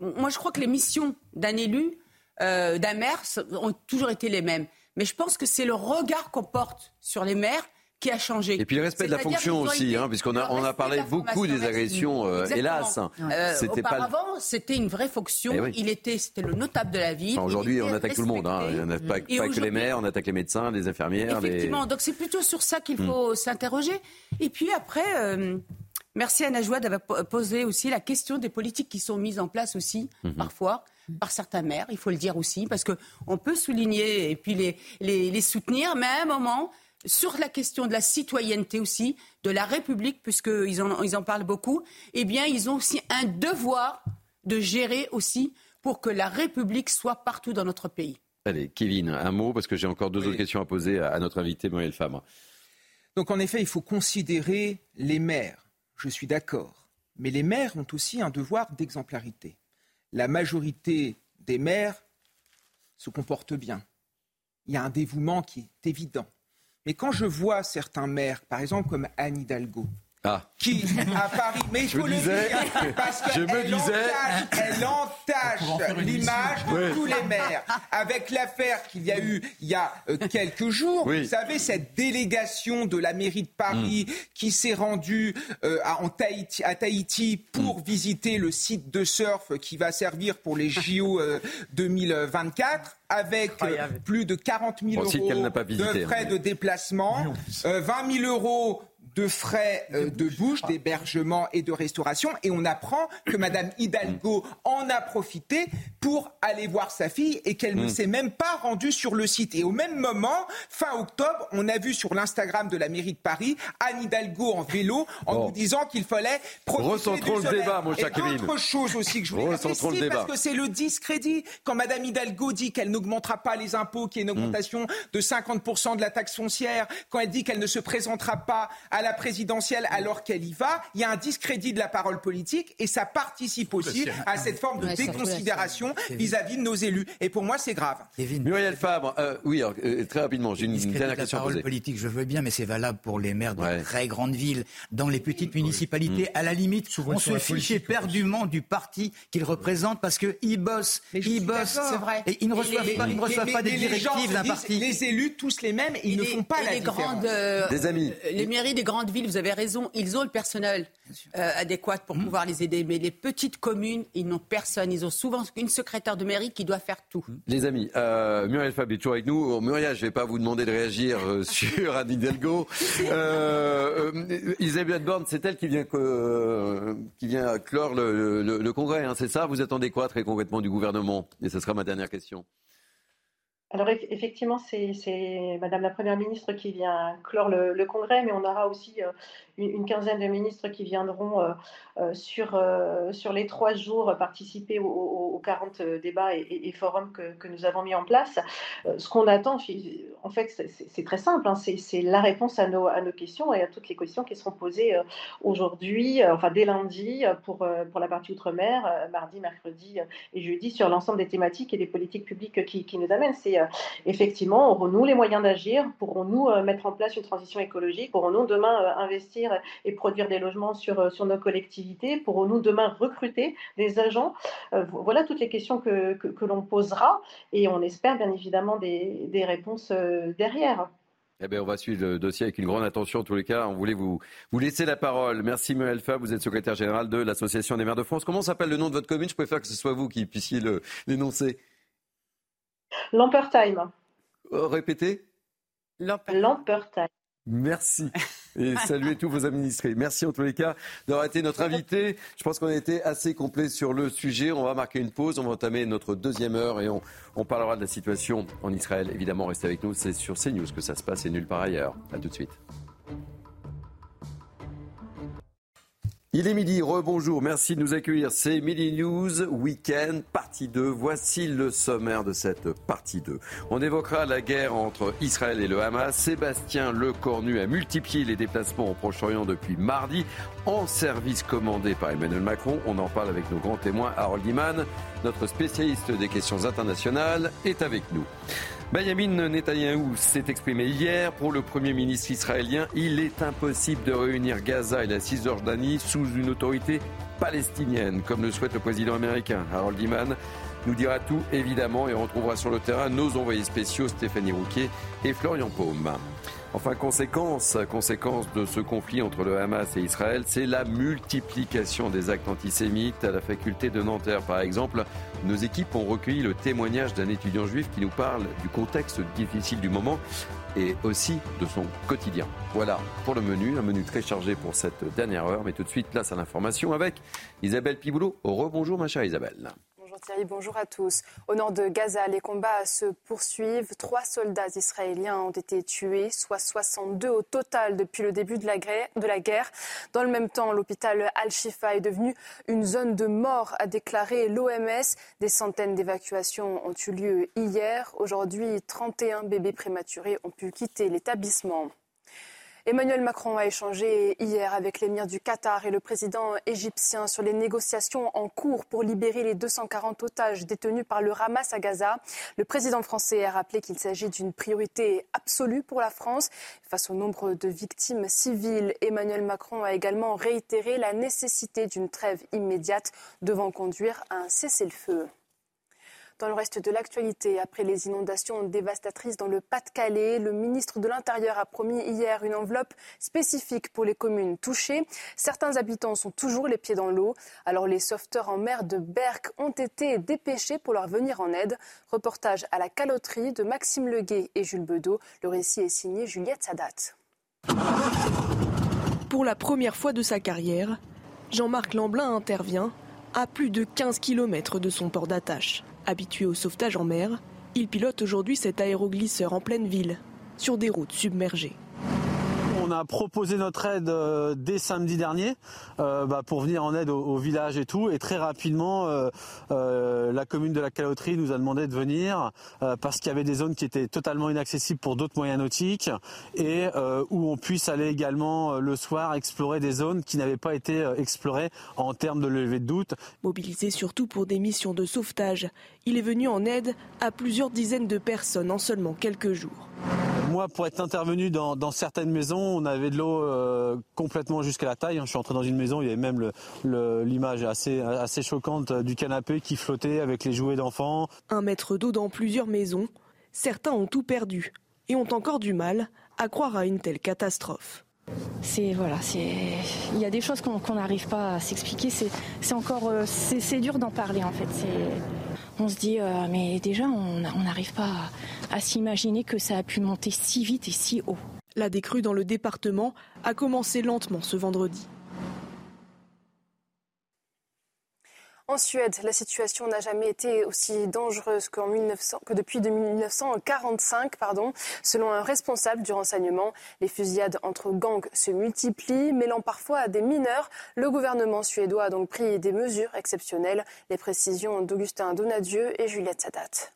Moi, je crois que les missions d'un élu, d'un maire, ont toujours été les mêmes. Mais je pense que c'est le regard qu'on porte sur les maires qui a changé. Et puis le respect de la fonction aussi, hein, puisqu'on a, on a parlé beaucoup des agressions, euh, hélas. hein. Euh, C'était le- auparavant, c'était une vraie fonction. Eh oui. Il était, c'était le notable de la ville. Enfin, Aujourd'hui, on attaque tout le monde. Hein. On n'attaque pas, pas que les maires, on attaque les médecins, les infirmières. les- Effectivement, donc c'est plutôt sur ça qu'il Mm. faut s'interroger. Et puis après, euh, merci à Najwa d'avoir po- posé aussi la question des politiques qui sont mises en place aussi, Mhm. parfois, par certains maires, il faut le dire aussi, parce qu'on peut souligner et puis les, les, les soutenir, mais à un moment, sur la question de la citoyenneté aussi, de la République, puisqu'ils en, ils en parlent beaucoup, eh bien, ils ont aussi un devoir de gérer aussi pour que la République soit partout dans notre pays. Allez, Kevin, un mot, parce que j'ai encore deux autres questions à poser à, à notre invité, Muriel Fabre. Donc en effet, il faut considérer les maires. Je suis d'accord. Mais les maires ont aussi un devoir d'exemplarité. La majorité des maires se comportent bien. Il y a un dévouement qui est évident. Mais quand je vois certains maires, par exemple comme Anne Hidalgo, Ah. qui à Paris, mais il Je faut me le disais- dire, parce je me qu'elle disais- entache, elle entache l'image de tous les maires. Avec l'affaire qu'il y a eu il y a euh, quelques jours, Oui. vous savez, cette délégation de la mairie de Paris Mm. qui s'est rendue euh, à, en Tahiti, à Tahiti Mm. pour visiter le site de surf qui va servir pour les JO euh, 2024 avec euh, plus de 40 000 Bon, site qu'elle euros n'a pas visité, de frais hein. de déplacement, euh, 20 000 euros de frais euh, de bouche, d'hébergement et de restauration. Et on apprend que Madame Hidalgo en a profité pour aller voir sa fille et qu'elle ne Mm. s'est même pas rendue sur le site. Et au même moment, fin octobre, on a vu sur l'Instagram de la mairie de Paris Anne Hidalgo en vélo en Bon. nous disant qu'il fallait profiter Recentrons le soleil. débat, mon Et autre chose aussi que je voulais c'est débat. parce que c'est le discrédit. Quand Madame Hidalgo dit qu'elle n'augmentera pas les impôts, qu'il y a une augmentation de 50% de la taxe foncière, quand elle dit qu'elle ne se présentera pas à la présidentielle alors qu'elle y va, il y a un discrédit de la parole politique et ça participe aussi à cette forme de la déconsidération vis-à-vis de nos élus. Et pour moi, c'est grave. Muriel Fabre, euh, oui, alors, euh, très rapidement, j'ai une Discrédit dernière la question à parole poser. politique, je veux bien, mais c'est valable pour les maires de Ouais. très grandes villes. Dans les petites municipalités, à la limite, Souvent, on sur se la fiche politique, éperdument du parti qu'ils représentent parce qu'ils bossent, ils bossent, d'accord. c'est vrai. Et ils ne reçoivent pas, ils ne reçoivent mais- pas des les directives d'un parti. Les élus, tous les mêmes, ils ne font pas la différence. grandes, euh, Des amis. Les mairies des grandes villes, vous avez raison, ils ont le personnel euh, adéquat pour pouvoir les aider. Mais les petites communes, ils n'ont personne. Ils ont souvent une secrétaire de mairie qui doit faire tout. Les amis, euh, Muriel Fabre est toujours avec nous. Oh, Muriel, je ne vais pas vous demander de réagir euh, sur Anne Hidalgo. Euh, Isabelle Borne, c'est elle qui vient, qui vient clore le, le- le Congrès, hein, c'est ça? Vous attendez quoi très concrètement du gouvernement? Et ce sera ma dernière question. Alors eff- effectivement, c'est Madame la Première ministre qui vient clore le, Congrès, mais on aura aussi euh, une, quinzaine de ministres qui viendront euh, euh, sur, sur les trois jours participer aux, aux- aux 40 débats et, forums que, nous avons mis en place. Ce qu'on attend, en fait, c'est- très simple, hein, c'est la réponse à nos, questions et à toutes les questions qui seront posées aujourd'hui, enfin dès lundi, pour, pour la partie Outre-mer, mardi, mercredi et jeudi, sur l'ensemble des thématiques et des politiques publiques qui, nous amènent. Et effectivement, aurons-nous les moyens d'agir? Pourrons-nous mettre en place une transition écologique? Pourrons-nous demain investir et produire des logements sur, sur nos collectivités? Pourrons-nous demain recruter des agents? Voilà toutes les questions que, que, l'on posera et on espère bien évidemment des, des réponses derrière. Eh bien, on va suivre le dossier avec une grande attention en tous les cas. On voulait vous, vous laisser la parole. Merci Maël Fa, vous êtes secrétaire général de l'Association des maires de France. Comment s'appelle le nom de votre commune? Je préfère que ce soit vous qui puissiez l'énoncer. Lampertheim. Oh, répétez Lampertheim. Merci. Et saluez tous vos administrés. Merci en tous les cas d'avoir été notre invité. Je pense qu'on a été assez complet sur le sujet. On va marquer une pause. On va entamer notre deuxième heure et on, on parlera de la situation en Israël. Évidemment, restez avec nous. C'est sur CNews que ça se passe et nulle part ailleurs. À tout de suite. Il est midi, rebonjour, merci de nous accueillir. C'est Midi News Weekend, partie 2. Voici le sommaire de cette partie 2. On évoquera la guerre entre Israël et le Hamas. Sébastien Lecornu a multiplié les déplacements au Proche-Orient depuis mardi en service commandé par Emmanuel Macron. On en parle avec nos grands témoins. Harold Iman, notre spécialiste des questions internationales, est avec nous. Benjamin Netanyahou s'est exprimé hier. Pour le Premier ministre israélien, il est impossible de réunir Gaza et la Cisjordanie sous une autorité palestinienne, comme le souhaite le président américain. Harold Iman nous dira tout, évidemment, et on retrouvera sur le terrain nos envoyés spéciaux Stéphanie Rouquier et Florian Paume. Enfin, conséquence, conséquence de ce conflit entre le Hamas et Israël, c'est la multiplication des actes antisémites à la faculté de Nanterre. Par exemple, nos équipes ont recueilli le témoignage d'un étudiant juif qui nous parle du contexte difficile du moment et aussi de son quotidien. Voilà pour le menu, un menu très chargé pour cette dernière heure, mais tout de suite place à l'information avec Isabelle Piboulot. Rebonjour ma chère Isabelle. Thierry, bonjour à tous. Au nord de Gaza, les combats se poursuivent. Trois soldats israéliens ont été tués, soit 62 au total depuis le début de la guerre. Dans le même temps, l'hôpital Al-Shifa est devenu une zone de mort, a déclaré l'OMS. Des centaines d'évacuations ont eu lieu hier. Aujourd'hui, 31 bébés prématurés ont pu quitter l'établissement. Emmanuel Macron a échangé hier avec l'émir du Qatar et le président égyptien sur les négociations en cours pour libérer les 240 otages détenus par le Hamas à Gaza. Le président français a rappelé qu'il s'agit d'une priorité absolue pour la France. Face au nombre de victimes civiles, Emmanuel Macron a également réitéré la nécessité d'une trêve immédiate devant conduire à un cessez-le-feu. Dans le reste de l'actualité, après les inondations dévastatrices dans le Pas-de-Calais, le ministre de l'Intérieur a promis hier une enveloppe spécifique pour les communes touchées. Certains habitants sont toujours les pieds dans l'eau. Alors les sauveteurs en mer de Berck ont été dépêchés pour leur venir en aide. Reportage à la caloterie de Maxime Leguet et Jules Bedeau. Le récit est signé Juliette Sadat. Pour la première fois de sa carrière, Jean-Marc Lamblin intervient à plus de 15 km de son port d'attache. Habitué au sauvetage en mer, il pilote aujourd'hui cet aéroglisseur en pleine ville, sur des routes submergées on a proposé notre aide euh, dès samedi dernier euh, bah, pour venir en aide au, village et tout. Et très rapidement, euh, la commune de la Caloterie nous a demandé de venir parce qu'il y avait des zones qui étaient totalement inaccessibles pour d'autres moyens nautiques et où on puisse aller également le soir explorer des zones qui n'avaient pas été explorées en termes de levée de doute. Mobilisé surtout pour des missions de sauvetage, il est venu en aide à plusieurs dizaines de personnes en seulement quelques jours. Moi, pour être intervenu dans, certaines maisons, on avait de l'eau euh, complètement jusqu'à la taille. Je suis entré dans une maison, il y avait même l'image assez, assez choquante du canapé qui flottait avec les jouets d'enfants. Un mètre d'eau dans plusieurs maisons. Certains ont tout perdu et ont encore du mal à croire à une telle catastrophe. C'est voilà, c'est il y a des choses qu'on n'arrive pas à s'expliquer. C'est encore euh, c'est dur d'en parler en fait. On se dit euh, mais déjà on n'arrive pas à s'imaginer que ça a pu monter si vite et si haut. La décrue dans le département a commencé lentement ce vendredi. En Suède, la situation n'a jamais été aussi dangereuse que depuis 1945. Pardon. Selon un responsable du renseignement, les fusillades entre gangs se multiplient, mêlant parfois des mineurs. Le gouvernement suédois a donc pris des mesures exceptionnelles. Les précisions d'Augustin Donadieu et Juliette Sadat.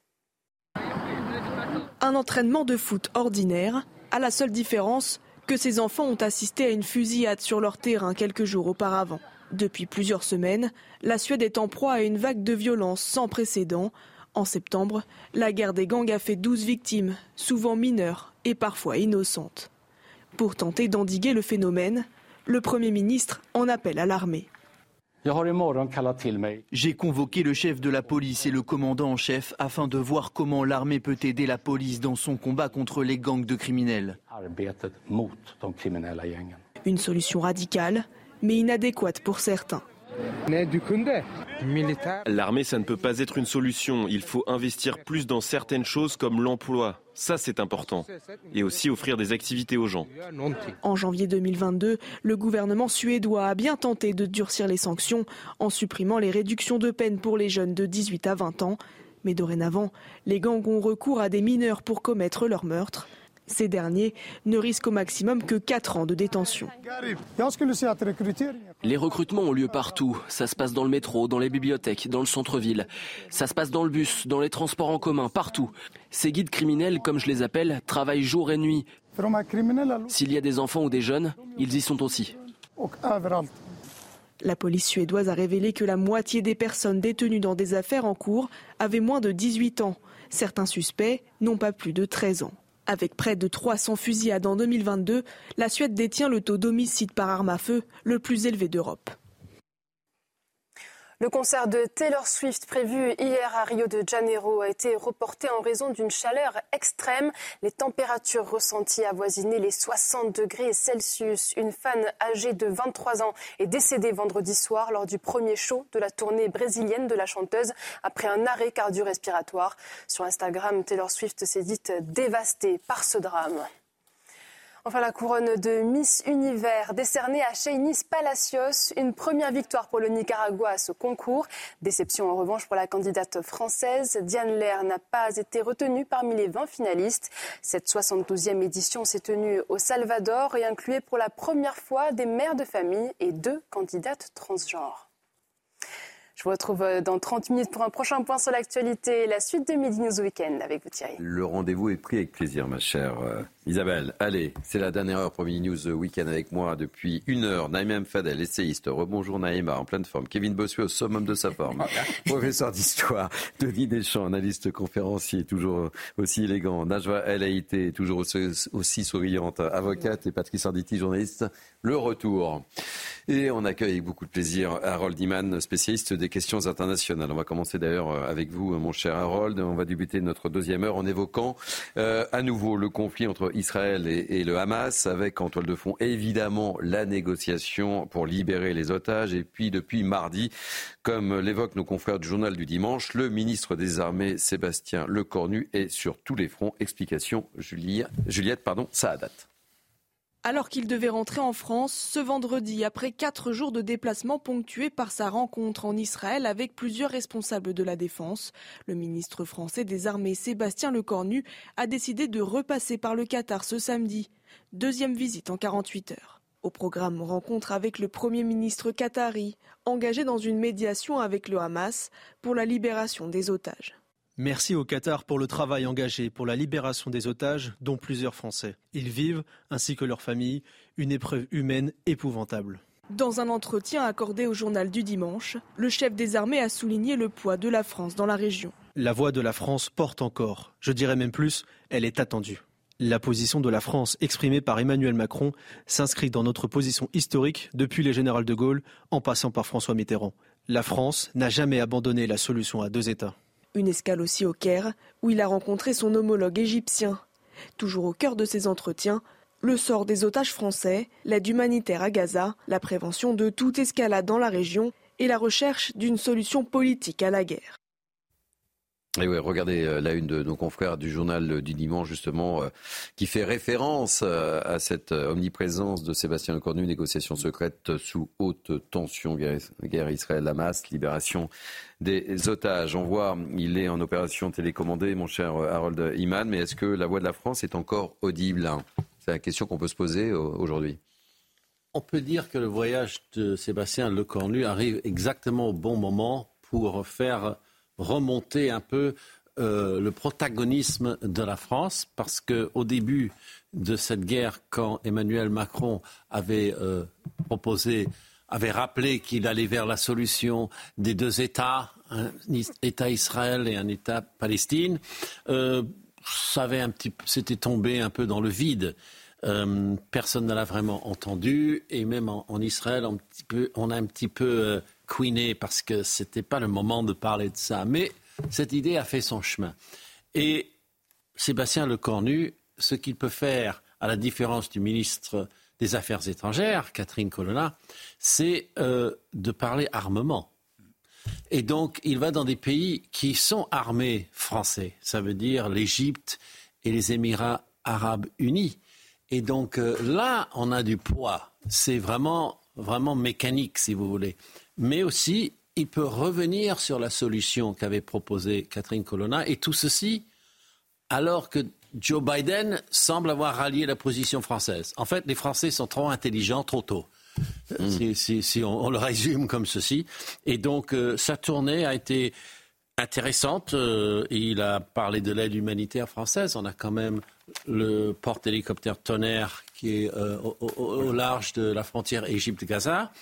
Un entraînement de foot ordinaire, à la seule différence que ces enfants ont assisté à une fusillade sur leur terrain quelques jours auparavant. Depuis plusieurs semaines, la Suède est en proie à une vague de violence sans précédent En septembre, la guerre des gangs a fait 12 victimes, souvent mineures et parfois innocentes. Pour tenter d'endiguer le phénomène, le Premier ministre en appelle à l'armée. J'ai convoqué le chef de la police et le commandant en chef afin de voir comment l'armée peut aider la police dans son combat contre les gangs de criminels. Une solution radicale, mais inadéquate pour certains. L'armée, ça ne peut pas être une solution. Il faut investir plus dans certaines choses comme l'emploi. Ça, c'est important. Et aussi offrir des activités aux gens. En janvier 2022, le gouvernement suédois a bien tenté de durcir les sanctions en supprimant les réductions de peine pour les jeunes de 18 à 20 ans. Mais dorénavant, les gangs ont recours à des mineurs pour commettre leurs meurtres. Ces derniers ne risquent au maximum que 4 ans de détention. Les recrutements ont lieu partout. Ça se passe dans le métro, dans les bibliothèques, dans le centre-ville. Ça se passe dans le bus, dans les transports en commun, partout. Ces guides criminels, comme je les appelle, travaillent jour et nuit. S'il y a des enfants ou des jeunes, ils y sont aussi. La police suédoise a révélé que la moitié des personnes détenues dans des affaires en cours avaient moins de 18 ans. Certains suspects n'ont pas plus de 13 ans. Avec près de 300 fusillades en 2022, la Suède détient le taux d'homicide par arme à feu le plus élevé d'Europe. Le concert de Taylor Swift prévu hier à Rio de Janeiro a été reporté en raison d'une chaleur extrême. Les températures ressenties avoisinaient les 60 degrés Celsius. Une fan âgée de 23 ans est décédée vendredi soir lors du premier show de la tournée brésilienne de la chanteuse après un arrêt cardio-respiratoire. Sur Instagram, Taylor Swift s'est dite dévastée par ce drame. Enfin, la couronne de Miss Univers décernée à Shainis Palacios. Une première victoire pour le Nicaragua à ce concours. Déception en revanche pour la candidate française. Diane Lair n'a pas été retenue parmi les 20 finalistes. Cette 72e édition s'est tenue au Salvador et incluait pour la première fois des mères de famille et deux candidates transgenres. Je vous retrouve euh, dans 30 minutes pour un prochain point sur l'actualité, la suite de Midi News Weekend avec vous Thierry. Le rendez-vous est pris avec plaisir, ma chère euh, Isabelle. Allez, c'est la dernière heure pour Midi News Weekend avec moi depuis une heure. Naïm Fadel, essayiste. Rebonjour Naïma, en pleine forme. Kevin Bossuet au summum de sa forme. Professeur d'histoire. Denis Deschamps, analyste conférencier, toujours aussi élégant. Najwa El Haïté, toujours aussi, souriante. Avocate et Patrice Arditi, journaliste. Le retour. Et on accueille avec beaucoup de plaisir Harold Iman, spécialiste des questions internationales. On va commencer d'ailleurs euh, avec vous, mon cher Harold. On va débuter notre deuxième heure en évoquant euh, à nouveau le conflit entre Israël et, le Hamas, avec en toile de fond évidemment la négociation pour libérer les otages. Et puis depuis mardi, comme l'évoquent nos confrères du journal du dimanche, le ministre des Armées, Sébastien Lecornu, est sur tous les fronts. Explication Juliette, Juliette pardon, date alors qu'il devait rentrer en France ce vendredi après quatre jours de déplacement ponctués par sa rencontre en Israël avec plusieurs responsables de la défense. Le ministre français des Armées Sébastien Lecornu a décidé de repasser par le Qatar ce samedi. Deuxième visite en 48 heures. Au programme, rencontre avec le Premier ministre qatari, engagé dans une médiation avec le Hamas pour la libération des otages. Merci au Qatar pour le travail engagé pour la libération des otages, dont plusieurs Français. Ils vivent, ainsi que leurs familles, une épreuve humaine épouvantable. Dans un entretien accordé au journal du dimanche, le chef des armées a souligné le poids de la France dans la région. La voix de la France porte encore. Je dirais même plus, elle est attendue. La position de la France exprimée par Emmanuel Macron s'inscrit dans notre position historique depuis les généraux de Gaulle en passant par François Mitterrand. La France n'a jamais abandonné la solution à deux États. Une escale aussi au Caire, où il a rencontré son homologue égyptien. Toujours au cœur de ses entretiens, le sort des otages français, l'aide humanitaire à Gaza, la prévention de toute escalade dans la région et la recherche d'une solution politique à la guerre. Et ouais, regardez euh, la une de nos confrères du journal du dimanche, justement, euh, qui fait référence euh, à cette omniprésence de Sébastien Lecornu, négociation secrète sous haute tension, guerre, Israël-Hamas, libération des otages. On voit, il est en opération télécommandée, mon cher Harold Iman, mais est-ce que la voix de la France est encore audible? C'est la question qu'on peut se poser aujourd'hui. On peut dire que le voyage de Sébastien Lecornu arrive exactement au bon moment pour faire remonter un peu euh, le protagonisme de la France, parce qu'au début de cette guerre, quand Emmanuel Macron avait euh, proposé, avait rappelé qu'il allait vers la solution des deux États, un État Israël et un État Palestine, euh, c'était tombé un peu dans le vide. Euh, personne ne l'a vraiment entendu et même en, Israël, on, a un petit peu queené parce que c'était pas le moment de parler de ça. Mais cette idée a fait son chemin. Et Sébastien Lecornu, ce qu'il peut faire, à la différence du ministre des Affaires étrangères, Catherine Colonna, c'est euh, de parler armement. Et donc, il va dans des pays qui sont armés français. Ça veut dire l'Égypte et les Émirats arabes unis. Et donc euh, là, on a du poids. C'est vraiment, vraiment mécanique, si vous voulez. Mais aussi, il peut revenir sur la solution qu'avait proposée Catherine Colonna. Et tout ceci alors que Joe Biden semble avoir rallié la position française. En fait, les Français sont trop intelligents trop tôt. Hmm. Si, on, le résume comme ceci. Et donc, euh, sa tournée a été intéressante. Euh, il a parlé de l'aide humanitaire française. On a quand même le porte-hélicoptère Tonnerre qui est euh, au, large de la frontière Égypte-Gaza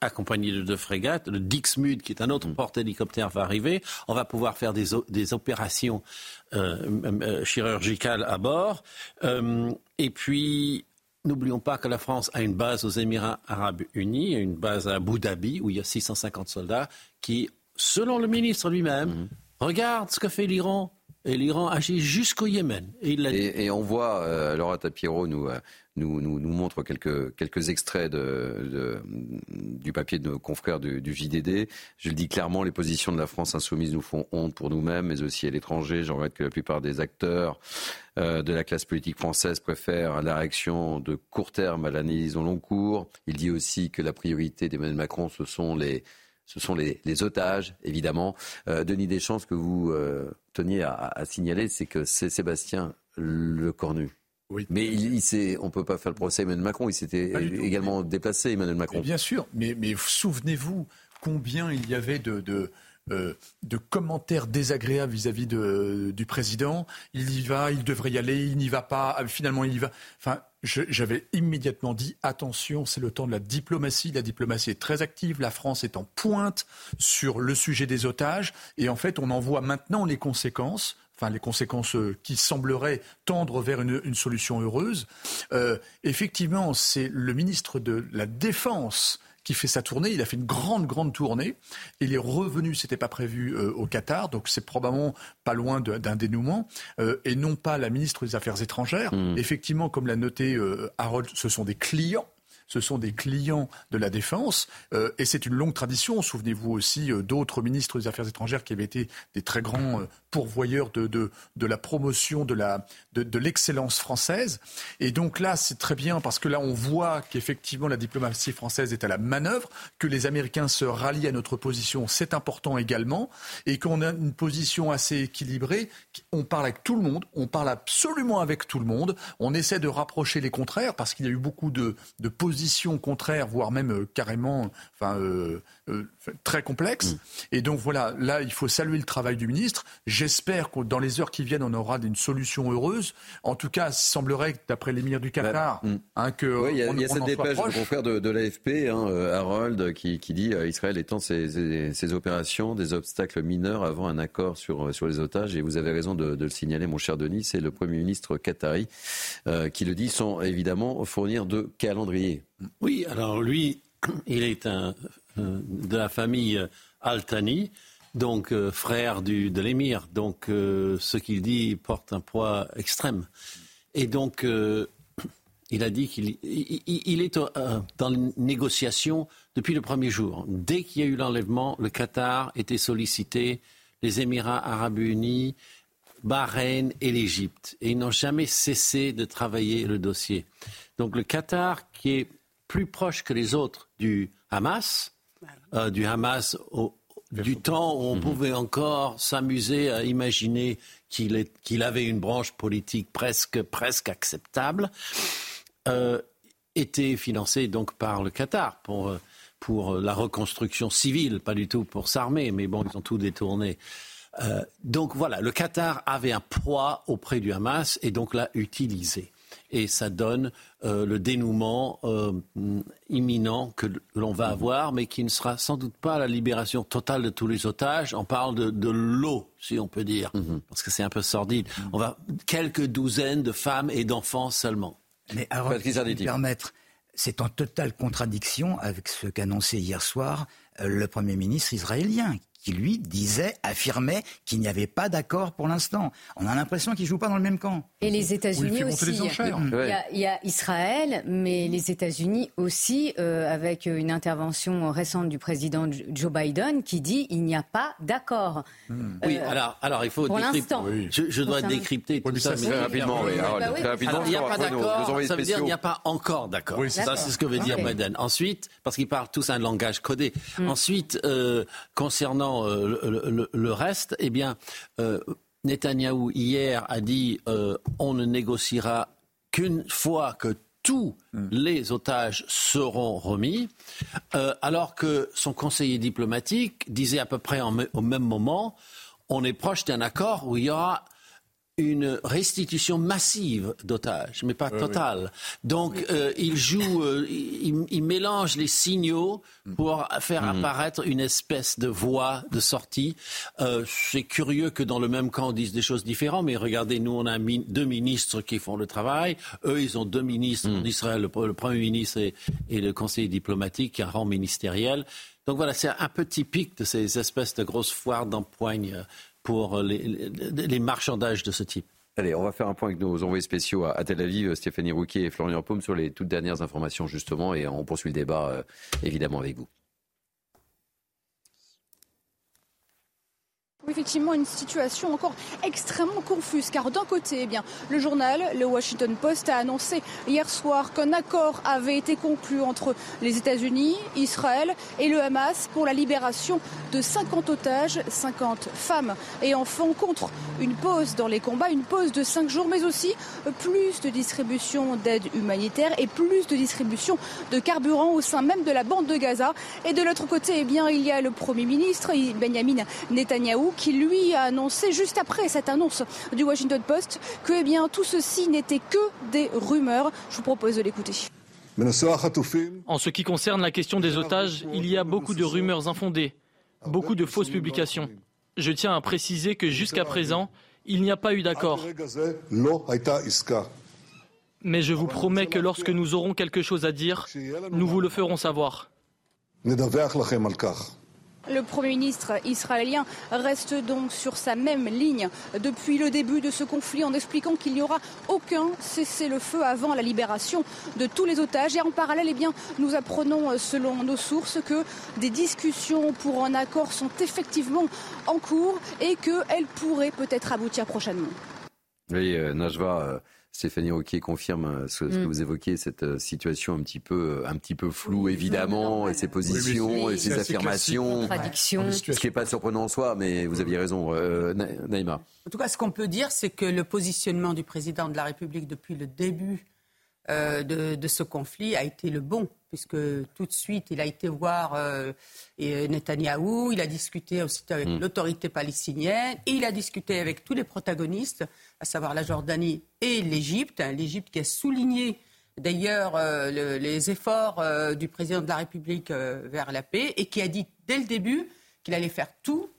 accompagné de deux frégates. Le Dixmude, qui est un autre hmm. porte-hélicoptère, va arriver. On va pouvoir faire des, des opérations chirurgicales à bord. et puis, N'oublions pas que la France a une base aux Émirats arabes unis, une base à Abu Dhabi où il y a 650 soldats qui, selon le ministre lui-même, mhm. regarde ce que fait l'Iran. Et l'Iran agit jusqu'au Yémen. Et, on voit, euh, Laura Tapiro nous, nous, montre quelques, extraits du papier de nos confrères du, JDD. Je le dis clairement, les positions de la France insoumise nous font honte pour nous-mêmes, mais aussi à l'étranger. J'en regrette que la plupart des acteurs euh, de la classe politique française préfèrent la réaction de court terme à l'analyse au long cours. Il dit aussi que la priorité d'Emmanuel Macron, ce sont les ce sont les, otages, évidemment. Euh, Denis Deschamps, ce que vous euh, teniez à, à signaler, c'est que c'est Sébastien Lecornu mais il, on ne peut pas faire le procès à Emmanuel Macron. Il s'était également déplacé, Emmanuel Macron. bien sûr, mais, souvenez-vous combien il y avait de, euh, commentaires désagréables vis-à-vis du président. Il y va, il devrait y aller, il n'y va pas, ah, finalement il y va. Enfin, j'avais immédiatement dit attention, c'est le temps de la diplomatie. La diplomatie est très active, la France est en pointe sur le sujet des otages, et en fait on en voit maintenant les conséquences enfin les conséquences euh, qui sembleraient tendre vers une, solution heureuse. Euh, effectivement, c'est le ministre de la Défense qui fait sa tournée. Il a fait une grande, grande tournée. Il est revenu, c'était pas prévu, euh, au Qatar, donc c'est probablement pas loin d'un dénouement, et non pas la ministre des Affaires étrangères. Mmh. Effectivement, comme l'a noté Harold, ce sont des clients ce sont des clients de la défense. Euh, et c'est une longue tradition. Souvenez-vous aussi euh, d'autres ministres des Affaires étrangères qui avaient été des très grands euh, pourvoyeurs de, de, la promotion de la de, de l'excellence française. Et donc là, c'est très bien parce que là, on voit qu'effectivement la diplomatie française est à la manœuvre, que les Américains se rallient à notre position, c'est important également, et qu'on a une position assez équilibrée. On parle avec tout le monde, on parle absolument avec tout le monde. On essaie de rapprocher les contraires parce qu'il y a eu beaucoup de, de positions positions contraires, voire même euh, carrément, enfin, euh, euh, très complexe. Mm. Et donc voilà, là, il faut saluer le travail du ministre. J'espère que dans les heures qui viennent, on aura une solution heureuse. En tout cas, il semblerait, d'après l'émir du Qatar, bah, mm. hein, que. il y a, cette dépêche de confrère de, l'AFP, hein, Harold, qui, dit Israël étend ses, opérations des obstacles mineurs avant un accord sur, sur les otages. Et vous avez raison de, le signaler, mon cher Denis, c'est le Premier ministre qatari qui le dit, sans évidemment fournir de calendrier. Oui, alors lui, il est un, euh, de la famille Al-Thani, donc euh, frère du, de l'émir. Donc euh, ce qu'il dit porte un poids extrême. Et donc il a dit qu'il il, est dans les négociations depuis le premier jour. Dès qu'il y a eu l'enlèvement, le Qatar était sollicité, les Émirats arabes unis, Bahreïn et l'Égypte. Et ils n'ont jamais cessé de travailler le dossier. Donc le Qatar, qui est plus proche que les autres du Hamas, euh, du Hamas du temps où on mhm. pouvait encore s'amuser à imaginer qu'il avait une branche politique presque, presque acceptable, euh, était financé donc par le Qatar pour, euh, pour la reconstruction civile, pas du tout pour s'armer, mais bon, ils ont tout détourné. donc voilà, le Qatar avait un poids auprès du Hamas et donc l'a utilisé. Et ça donne euh, le dénouement euh, imminent que l'on va avoir, mais qui ne sera sans doute pas la libération totale de tous les otages. On parle de, l'eau, si on peut dire, mhm. parce que c'est un peu sordide. On va quelques douzaines de femmes et d'enfants seulement. Mais alors, permettre, c'est en totale contradiction avec ce qu'annonçait hier soir euh, le Premier ministre israélien, qui lui disait, affirmait qu'il n'y avait pas d'accord pour l'instant. On a l'impression qu'ils jouent pas dans le même camp. Et les États-Unis aussi. Il y, a, Israël, mais les États-Unis aussi, euh, avec une intervention récente du président Joe Biden, qui dit il n'y a pas d'accord. Hmm. oui, euh, alors, alors il faut pour décrypter. Je, je, dois décrypter tout ça, mais rapidement. il n'y a pas d'accord. Ça veut dire qu'il n'y a pas encore d'accord. ça, c'est ce que veut dire Biden. Ensuite, parce qu'ils parlent tous un langage codé. Hmm. Ensuite, euh, concernant euh, le, reste, eh bien, euh, Netanyahou hier a dit euh, on ne négociera qu'une fois que tous hmm. les otages seront remis, alors que son conseiller diplomatique disait à peu près au même moment on est proche d'un accord où il y aura une restitution massive d'otages, mais pas totale. Donc, euh, il joue, euh, il, mélange les signaux pour faire mm. apparaître une espèce de voie de sortie. Euh, c'est curieux que dans le même camp on dise des choses différentes, mais regardez, nous on a deux ministres qui font le travail. Eux, ils ont deux ministres mm. en Israël, le, Premier ministre et, et, le conseiller diplomatique, un rang ministériel. Donc voilà, c'est un peu typique de ces espèces de grosses foires d'empoigne pour les, marchandages de ce type. Allez, on va faire un point avec nos envoyés spéciaux à Tel Aviv, Stéphanie Rouquier et Florian Paume sur les toutes dernières informations justement et on poursuit le débat euh, évidemment avec vous. Effectivement une situation encore extrêmement confuse car d'un côté, eh bien, le journal, le Washington Post a annoncé hier soir qu'un accord avait été conclu entre les États-Unis, Israël et le Hamas pour la libération de 50 otages, 50 femmes et enfants contre une pause dans les combats, une pause de 5 jours, mais aussi plus de distribution d'aide humanitaire et plus de distribution de carburant au sein même de la bande de Gaza. Et de l'autre côté, eh bien, il y a le Premier ministre Benjamin Netanyahou qui lui a annoncé juste après cette annonce du Washington Post que eh bien, tout ceci n'était que des rumeurs. Je vous propose de l'écouter. En ce qui concerne la question des otages, il y a beaucoup de rumeurs infondées, beaucoup de fausses publications. Je tiens à préciser que jusqu'à présent, il n'y a pas eu d'accord. Mais je vous promets que lorsque nous aurons quelque chose à dire, nous vous le ferons savoir. Le Premier ministre israélien reste donc sur sa même ligne depuis le début de ce conflit en expliquant qu'il n'y aura aucun cessez-le-feu avant la libération de tous les otages. Et en parallèle, eh nous apprenons selon nos sources que des discussions pour un accord sont effectivement en cours et qu'elles pourraient peut-être aboutir prochainement. Oui, euh, Najwa. Stéphanie Roquier confirme euh, ce, que mm. vous évoquez, cette euh, situation un petit peu, euh, un petit peu floue, évidemment, et ses positions, et ses affirmations. Ce qui n'est pas surprenant en soi, mais vous aviez raison, Naïma. En tout cas, ce qu'on peut dire, c'est que le positionnement du président de la République depuis le début de, ce conflit a été le bon, puisque tout de suite, il a été voir euh, Netanyahou, il a discuté aussi avec mm. l'autorité palestinienne, et il a discuté avec tous les protagonistes, à savoir la Jordanie et l'Égypte. Hein, L'Égypte qui a souligné d'ailleurs euh, les efforts euh, du président de la République vers la paix, et qui a dit dès le début qu'il allait faire tout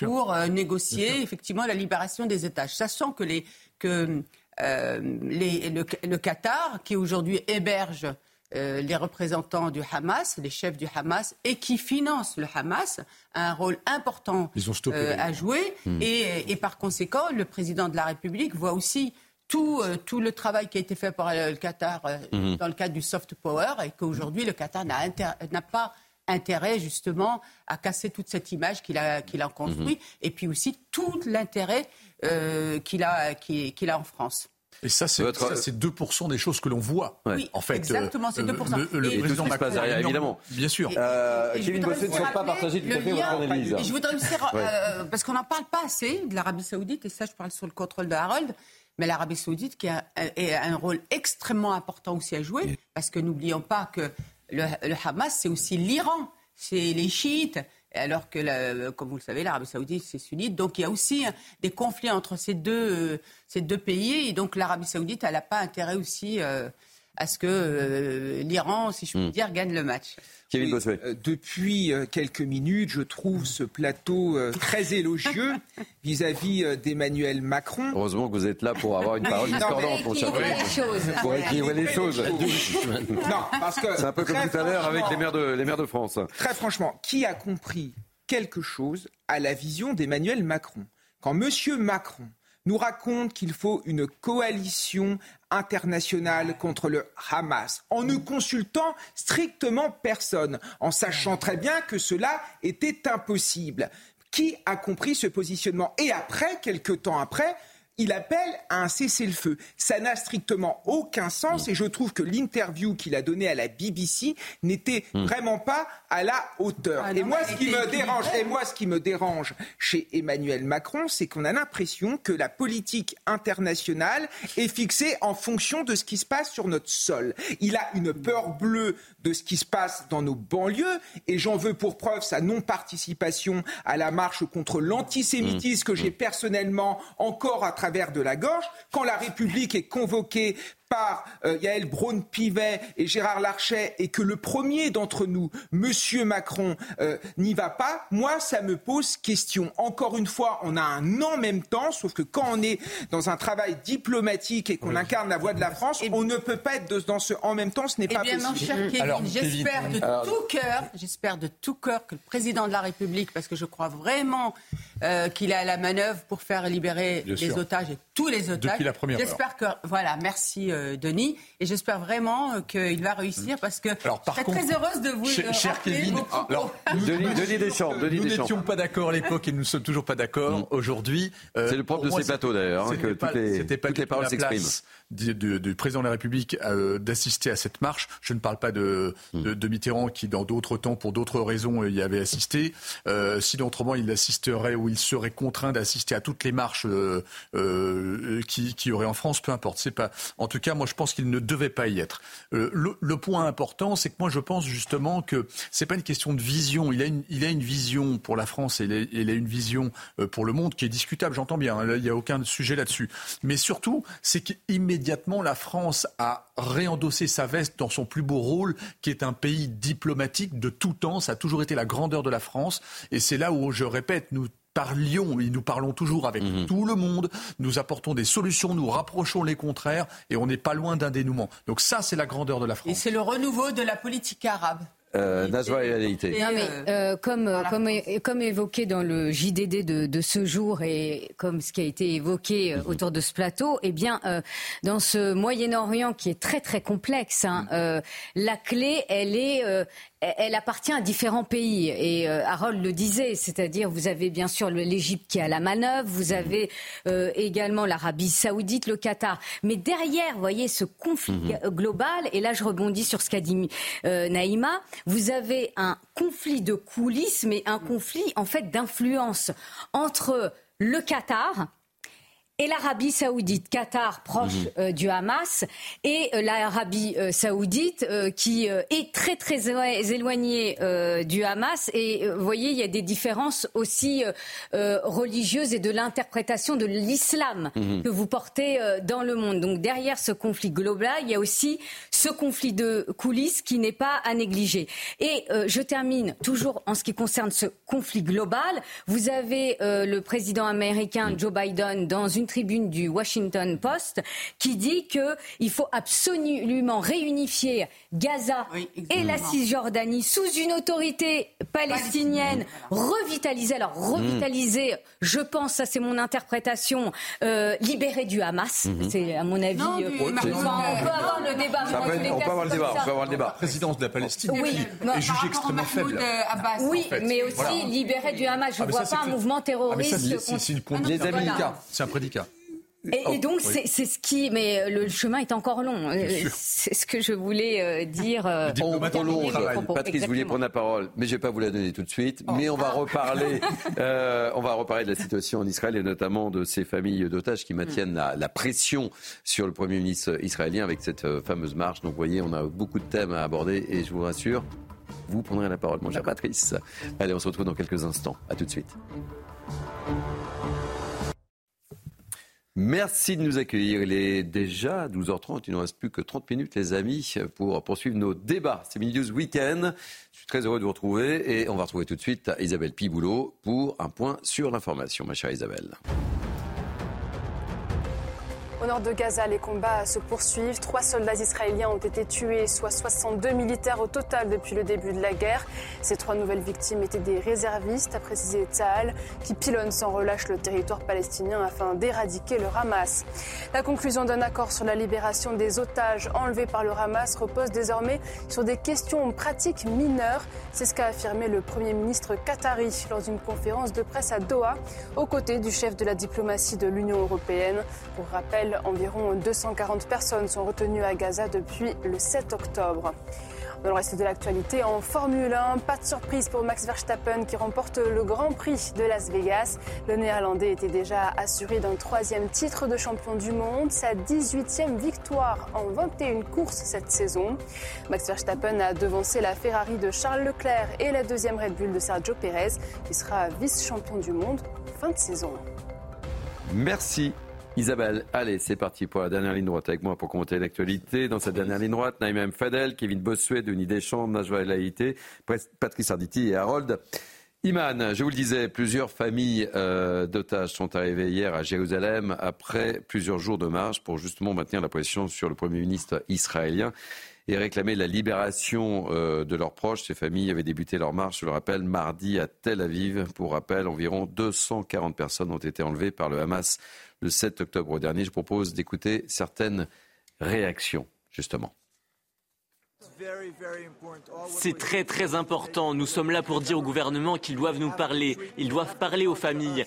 pour négocier effectivement la libération des États, sachant que les que euh, le, Qatar, qui aujourd'hui héberge euh, les représentants du Hamas, les chefs du Hamas, et qui finance le Hamas, a un rôle important euh, à jouer. Hmm. Et, par conséquent, le président de la République voit aussi tout, tout le travail qui a été fait par le Qatar hmm. dans le cadre du soft power, et qu'aujourd'hui, le Qatar n'a pas intérêt justement à casser toute cette image qu'il a, qu'il a construit, hmm. et puis aussi tout l'intérêt euh, qu'il a, qu'il a en France. Et ça, c'est 2% des choses que l'on voit. Oui, en fait, exactement, c'est 2%. Euh, le, le président Macron, derrière, évidemment. Bien sûr. Euh, Kevin ne souhaite pas partager tout à fait votre analyse. je voudrais aussi, euh, parce qu'on n'en parle pas assez de l'Arabie Saoudite, et ça, je parle sur le contrôle de Harold, mais l'Arabie Saoudite qui a, un rôle extrêmement important aussi à jouer, parce que n'oublions pas que le, le Hamas, c'est aussi l'Iran, c'est les chiites, alors que, comme vous le savez, l'Arabie saoudite, c'est sunnite. Donc il y a aussi des conflits entre ces deux, ces deux pays. Et donc l'Arabie saoudite, elle n'a pas intérêt aussi à ce que l'Iran, si je puis hmm. dire, gagne le match. Euh, depuis euh, quelques minutes, je trouve ce plateau euh, très élogieux vis-à-vis d'Emmanuel Macron. Heureusement que vous êtes là pour avoir une parole discordante, mon cher Pour équilibrer les choses. non, parce que. C'est un peu comme tout à l'heure avec les maires, de, les maires de France. Très franchement, qui a compris quelque chose à la vision d'Emmanuel Macron? Quand M. Macron nous raconte qu'il faut une coalition internationale contre le Hamas, en ne consultant strictement personne, en sachant très bien que cela était impossible. Qui a compris ce positionnement? Et après, quelques temps après, il appelle à un cessez-le-feu. Ça n'a strictement aucun sens et je trouve que l'interview qu'il a donnée à la BBC n'était hmm. vraiment pas à la hauteur. Ah et moi, ce qui me dérange, et moi, ce qui me dérange chez Emmanuel Macron, c'est qu'on a l'impression que la politique internationale est fixée en fonction de ce qui se passe sur notre sol. Il a une peur bleue de ce qui se passe dans nos banlieues et j'en veux pour preuve sa non-participation à la marche contre l'antisémitisme que j'ai personnellement encore à travers de la gorge. Quand la République est convoquée par euh, Yael Braun-Pivet et Gérard Larchet et que le premier d'entre nous, Monsieur Macron, euh, n'y va pas, moi, ça me pose question. Encore une fois, on a un en même temps, sauf que quand on est dans un travail diplomatique et qu'on incarne la voix de la France, on ne peut pas être dans ce en même temps, ce n'est eh pas bien, possible. Mon cher Kevin, j'espère de tout cœur, j'espère de tout cœur que le président de la République, parce que je crois vraiment euh, qu'il a la manœuvre pour faire libérer les otages et tous les otages. Depuis la première J'espère que voilà, merci. Euh, Denis. Et j'espère vraiment euh, qu'il va réussir parce que je serais très heureuse de vous cher, cher Kevin, alors, Denis, Deschamps, nous n'étions pas d'accord à l'époque et nous ne sommes toujours pas d'accord mm. aujourd'hui. Euh, c'est le propre de ces plateaux d'ailleurs, hein, que toutes les, toutes les paroles s'expriment du, président de la République euh, d'assister à cette marche. Je ne parle pas de, de, de Mitterrand qui, dans d'autres temps, pour d'autres raisons, y avait assisté. Euh, sinon, autrement, il assisterait ou il serait contraint d'assister à toutes les marches euh, euh qui, qui y aurait en France, peu importe. C'est pas. En tout cas, moi, je pense qu'il ne devait pas y être. Euh, le, le, point important, c'est que moi, je pense justement que c'est pas une question de vision. Il a une, il a une vision pour la France et il a, il a une vision pour le monde qui est discutable. J'entends bien. Hein, il n'y a aucun sujet là-dessus. Mais surtout, c'est qu'immédiatement immédiatement, la France a réendossé sa veste dans son plus beau rôle, qui est un pays diplomatique de tout temps. Ça a toujours été la grandeur de la France. Et c'est là où, je répète, nous parlions, et nous parlons toujours avec mhm. tout le monde, nous apportons des solutions, nous rapprochons les contraires, et on n'est pas loin d'un dénouement. Donc ça, c'est la grandeur de la France. Et c'est le renouveau de la politique arabe. Euh, euh, comme, comme, comme, évoqué dans le JDD de, de, ce jour et comme ce qui a été évoqué euh, mhm. autour de ce plateau, eh bien, euh, dans ce Moyen-Orient qui est très très complexe, hein, mhm. la clé, elle est, elle appartient à différents pays. Et euh, Harold le disait, c'est-à-dire vous avez bien sûr l'Égypte qui a la manœuvre, vous avez euh, également l'Arabie saoudite, le Qatar. Mais derrière, vous voyez, ce conflit mhm. global, et là je rebondis sur ce qu'a dit euh, Naïma, vous avez un conflit de coulisses, mais un conflit en fait d'influence entre le Qatar, et l'Arabie saoudite, Qatar proche mhm. euh, du Hamas, et euh, l'Arabie euh, saoudite qui est très très éloignée du Hamas. Et vous voyez, il y a des différences aussi religieuses et de l'interprétation de l'islam mhm. que vous portez dans le monde. Donc derrière ce conflit global, il y a aussi ce conflit de coulisses qui n'est pas à négliger. Et je termine toujours en ce qui concerne ce conflit global. Vous avez le président américain mhm. Joe Biden dans une tribune du Washington Post qui dit qu'il faut absolument réunifier Gaza et la Cisjordanie sous une autorité palestinienne, revitaliser. Alors revitaliser, je pense, ça c'est mon interprétation, euh, libérer du Hamas. Mhm. C'est à mon avis. Euh, on, peut avoir le débat. on peut avoir le débat. On peut avoir le débat. La présidence de la Palestine oui, est jugée extrêmement faible. Euh, oui, mais aussi libérer du Hamas. Je ne ah, vois pas un mouvement ah, terroriste. C'est un prédicat. Et, oh, donc, c'est ce qui. Mais euh, le chemin est encore long. Euh, c'est ce que je voulais euh, dire. on prolonge. Patrice, vous vouliez prendre la parole, mais je ne vais pas vous la donner tout de suite. Oh. Mais on va reparler. on va reparler de la situation en Israël et notamment de ces familles d'otages qui maintiennent la, la, pression sur le Premier ministre israélien avec cette fameuse marche. Donc, vous voyez, on a beaucoup de thèmes à aborder et je vous rassure, vous prendrez la parole, mon cher Patrice. Allez, on se retrouve dans quelques instants. À tout de suite. Merci de nous accueillir. Il est déjà 12h30. Il ne reste plus que 30 minutes, les amis, pour poursuivre nos débats. C'est Mini News Weekend. Je suis très heureux de vous retrouver et on va retrouver tout de suite Isabelle Piboulot pour un point sur l'information, ma chère Isabelle. Au nord de Gaza, les combats se poursuivent. Trois soldats israéliens ont été tués, soit 62 militaires au total depuis le début de la guerre. Ces trois nouvelles victimes étaient des réservistes, a précisé Tsahal, qui pilonnent sans relâche le territoire palestinien afin d'éradiquer le Hamas. La conclusion d'un accord sur la libération des otages enlevés par le Hamas repose désormais sur des questions pratiques mineures. C'est ce qu'a affirmé le Premier ministre qatari lors d'une conférence de presse à Doha, aux côtés du chef de la diplomatie de l'Union européenne. Pour rappel, environ 240 personnes sont retenues à Gaza depuis le 7 octobre. Dans le reste de l'actualité, en Formule 1, pas de surprise pour Max Verstappen qui remporte le Grand Prix de Las Vegas. Le Néerlandais était déjà assuré d'un troisième titre de champion du monde, sa 18e victoire en 21 courses cette saison. Max Verstappen a devancé la Ferrari de Charles Leclerc et la deuxième Red Bull de Sergio Perez, qui sera vice-champion du monde fin de saison. Merci Isabelle, allez, c'est parti pour la dernière ligne droite avec moi pour commenter l'actualité. Dans cette dernière ligne droite, Naïm Fadel, Kevin Bossuet, Denis Deschamps, Najwa El Patrice Arditi et Harold Iman. Je vous le disais, plusieurs familles euh, d'otages sont arrivées hier à Jérusalem après plusieurs jours de marche pour justement maintenir la pression sur le Premier ministre israélien et réclamer la libération euh, de leurs proches. Ces familles avaient débuté leur marche, je le rappelle, mardi à Tel Aviv. Pour rappel, environ 240 personnes ont été enlevées par le Hamas le 7 octobre dernier. Je propose d'écouter certaines réactions, justement. C'est très très important. Nous sommes là pour dire au gouvernement qu'ils doivent nous parler. Ils doivent parler aux familles.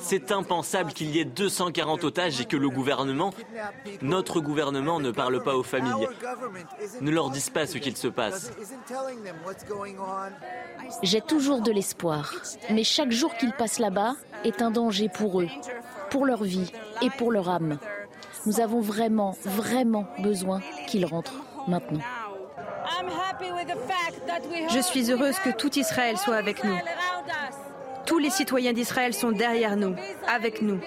C'est impensable qu'il y ait 240 otages et que le gouvernement, notre gouvernement, ne parle pas aux familles, ne leur dise pas ce qu'il se passe. J'ai toujours de l'espoir, mais chaque jour qu'ils passent là-bas est un danger pour eux, pour leur vie et pour leur âme. Nous avons vraiment, vraiment besoin qu'ils rentrent maintenant. Je suis heureuse que tout Israël soit avec nous. Tous les citoyens d'Israël sont derrière nous, avec nous.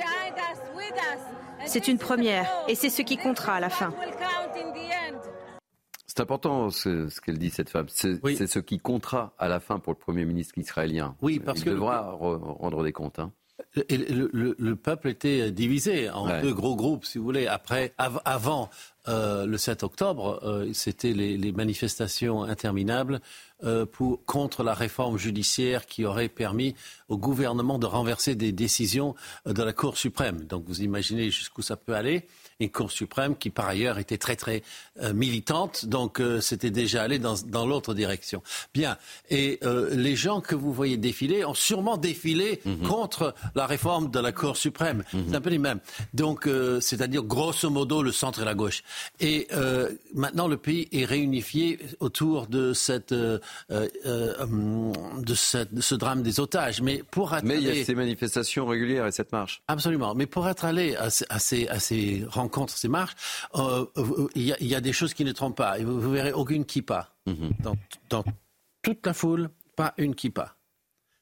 C'est une première et c'est ce qui comptera à la fin. C'est important ce, qu'elle dit, cette femme. C'est ce qui comptera à la fin pour le Premier ministre israélien. Oui, parce Il que. devra rendre des comptes. Hein. Le, peuple était divisé en deux gros groupes, si vous voulez. Après, avant euh, le 7 octobre, euh, c'était les, manifestations interminables euh, pour, contre la réforme judiciaire qui aurait permis au gouvernement de renverser des décisions de la Cour suprême. Donc vous imaginez jusqu'où ça peut aller une Cour suprême qui, par ailleurs, était très, très euh, militante. Donc, euh, c'était déjà allé dans, dans l'autre direction. Bien. Et euh, les gens que vous voyez défiler ont sûrement défilé mhm. contre la réforme de la Cour suprême. Mhm. C'est un peu les mêmes. Donc, c'est-à-dire, grosso modo, le centre et la gauche. Et maintenant, le pays est réunifié autour de cette, de, cette, de ce drame des otages. Mais pour Mais il y a ces manifestations régulières et cette marche. Absolument. Mais pour être allé à, à ces, à ces rencontres, contre ces marches, euh, euh, il y, a des choses qui ne trompent pas. Vous, vous verrez aucune kippa. Mhm. Dans, toute la foule, pas une kippa.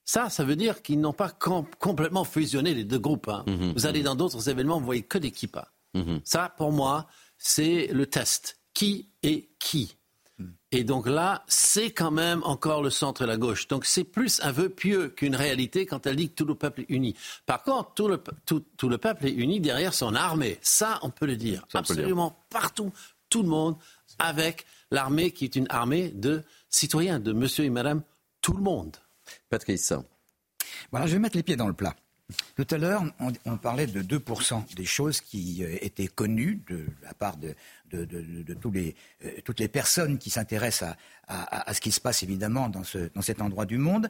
Ça, ça veut dire qu'ils n'ont pas complètement fusionné les deux groupes. Hein. Mhm. Vous allez dans d'autres événements, vous voyez que des kippas. Mhm. Ça, pour moi, c'est le test. Qui est qui? Et donc là, c'est quand même encore le centre et la gauche. Donc c'est plus un vœu pieux qu'une réalité quand elle dit que tout le peuple est uni. Par contre, tout le, tout, le peuple est uni derrière son armée. Ça, on peut le dire. Absolument partout, tout le monde, avec l'armée qui est une armée de citoyens, de monsieur et madame, tout le monde. Patrice. Voilà, je vais mettre les pieds dans le plat. Tout à l'heure, on, parlait de 2% des choses qui euh, étaient connues de la part de, euh, toutes les personnes qui s'intéressent à, ce qui se passe évidemment dans, dans cet endroit du monde.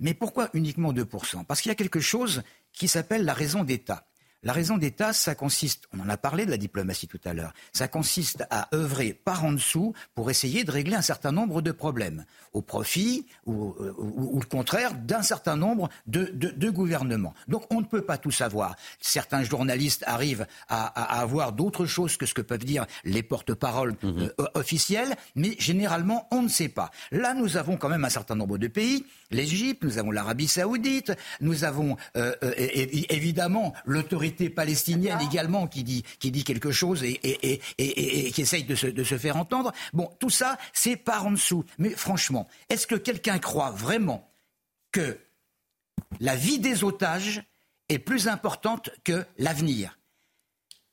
Mais pourquoi uniquement 2% Parce qu'il y a quelque chose qui s'appelle la raison d'État. La raison d'État, ça consiste, on en a parlé de la diplomatie tout à l'heure, ça consiste à œuvrer par en dessous pour essayer de régler un certain nombre de problèmes, au profit ou, euh, ou, le contraire d'un certain nombre de, de, de, gouvernements. Donc on ne peut pas tout savoir. Certains journalistes arrivent à, à, avoir d'autres choses que ce que peuvent dire les porte-paroles mmh. euh, officiels, mais généralement on ne sait pas. Là, nous avons quand même un certain nombre de pays, l'Égypte, nous avons l'Arabie saoudite, nous avons euh, euh, évidemment l'autorité palestinienne également qui dit, qui dit quelque chose et, et, et, et qui essaye de se, de se, faire entendre. Bon, tout ça, c'est par en dessous. Mais franchement, est-ce que quelqu'un croit vraiment que la vie des otages est plus importante que l'avenir?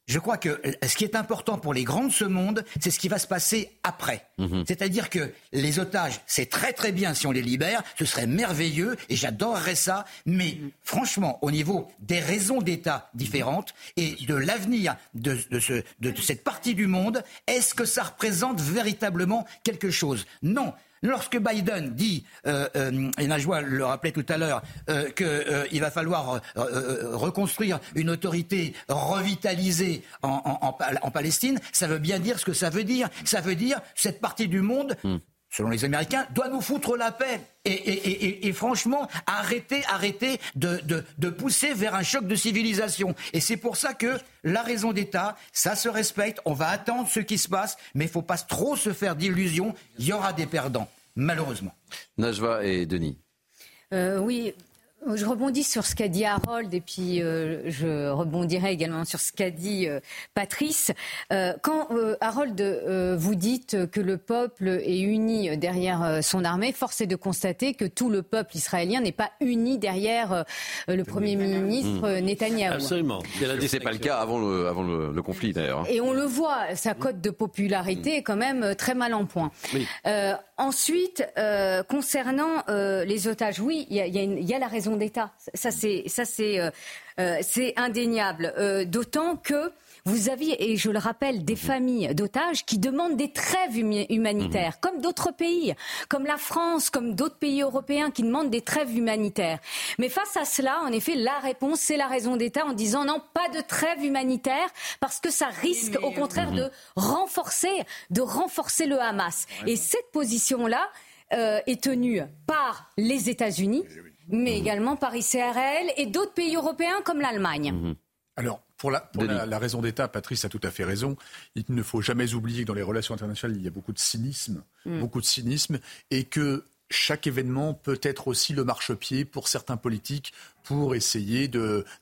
Je crois que euh, ce qui est important pour les grands de ce monde, c'est ce qui va se passer après. Mhm. C'est-à-dire que les otages, c'est très très bien si on les libère, ce serait merveilleux et j'adorerais ça, mais franchement, au niveau des raisons d'État différentes et de l'avenir de, de, de cette partie du monde, est-ce que ça représente véritablement quelque chose? Non. Lorsque Biden dit, euh, euh, et Najwa le rappelait tout à l'heure, euh, qu'il va falloir reconstruire une autorité revitalisée en, Palestine, ça veut bien dire ce que ça veut dire. Ça veut dire cette partie du monde. Hmm. Selon les Américains, doit nous foutre la paix. Et, et, et, et franchement, arrêtez, arrêtez de, de, de, pousser vers un choc de civilisation. Et c'est pour ça que la raison d'État, ça se respecte, on va attendre ce qui se passe, mais il ne faut pas trop se faire d'illusions, il y aura des perdants, malheureusement. Najwa et Denis. Euh, oui, je rebondis sur ce qu'a dit Harold et puis euh, je rebondirai également sur ce qu'a dit euh, Patrice. Euh, quand euh, Harold, euh, vous dites que le peuple est uni derrière son armée, force est de constater que tout le peuple israélien n'est pas uni derrière le Premier ministre mmh. Netanyahou. Absolument. C'est pas le cas avant le, avant le, le conflit d'ailleurs. Hein. Et on le voit, sa cote de popularité mmh. est quand même très mal en point. Oui. ensuite, concernant les otages, oui, il y, y, y a la raison d'État. Ça, c'est, ça, c'est, euh, euh, c'est indéniable. Euh, d'autant que vous aviez, et je le rappelle, des familles d'otages qui demandent des trêves humanitaires, comme d'autres pays, comme la France, comme d'autres pays européens qui demandent des trêves humanitaires. Mais face à cela, en effet, la réponse, c'est la raison d'État en disant non, pas de trêve humanitaire, parce que ça risque, au contraire, de renforcer, de renforcer le Hamas. Et cette position-là euh, est tenue par les États-Unis mais également par ICRL et d'autres pays européens comme l'Allemagne. Mhm. Alors, pour, la, raison d'État, Patrice a tout à fait raison. Il ne faut jamais oublier que dans les relations internationales, il y a beaucoup de cynisme, mm. beaucoup de cynisme, et que chaque événement peut être aussi le marchepied pour certains politiques pour essayer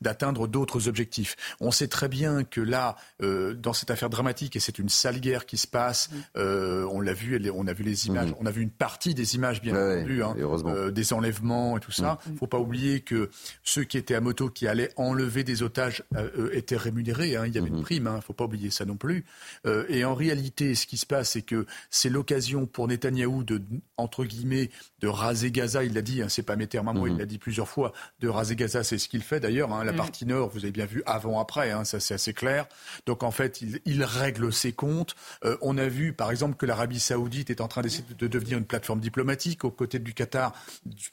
d'atteindre d'autres objectifs. On sait très bien que là, euh, dans cette affaire dramatique, et c'est une sale guerre qui se passe, euh, on l'a vu, on a vu les images, mmh. on a vu une partie des images bien entendu, hein, euh, des enlèvements et tout ça. Il mmh. ne faut pas oublier que ceux qui étaient à moto, qui allaient enlever des otages, euh, étaient rémunérés. Hein, il y avait une mmh. prime, il hein, ne faut pas oublier ça non plus. Euh, et en réalité, ce qui se passe, c'est que c'est l'occasion pour Netanyahou de, entre guillemets, de raser Gaza. Il l'a dit, hein, c'est pas mes termes à moi, il l'a dit plusieurs fois, de raser Gaza, c'est ce qu'il fait d'ailleurs. Hein. La mm. partie nord, vous avez bien vu avant-après, hein, ça c'est assez clair. Donc en fait, il, il règle ses comptes. Euh, on a vu par exemple que l'Arabie saoudite est en train d'essayer de devenir une plateforme diplomatique aux côtés du Qatar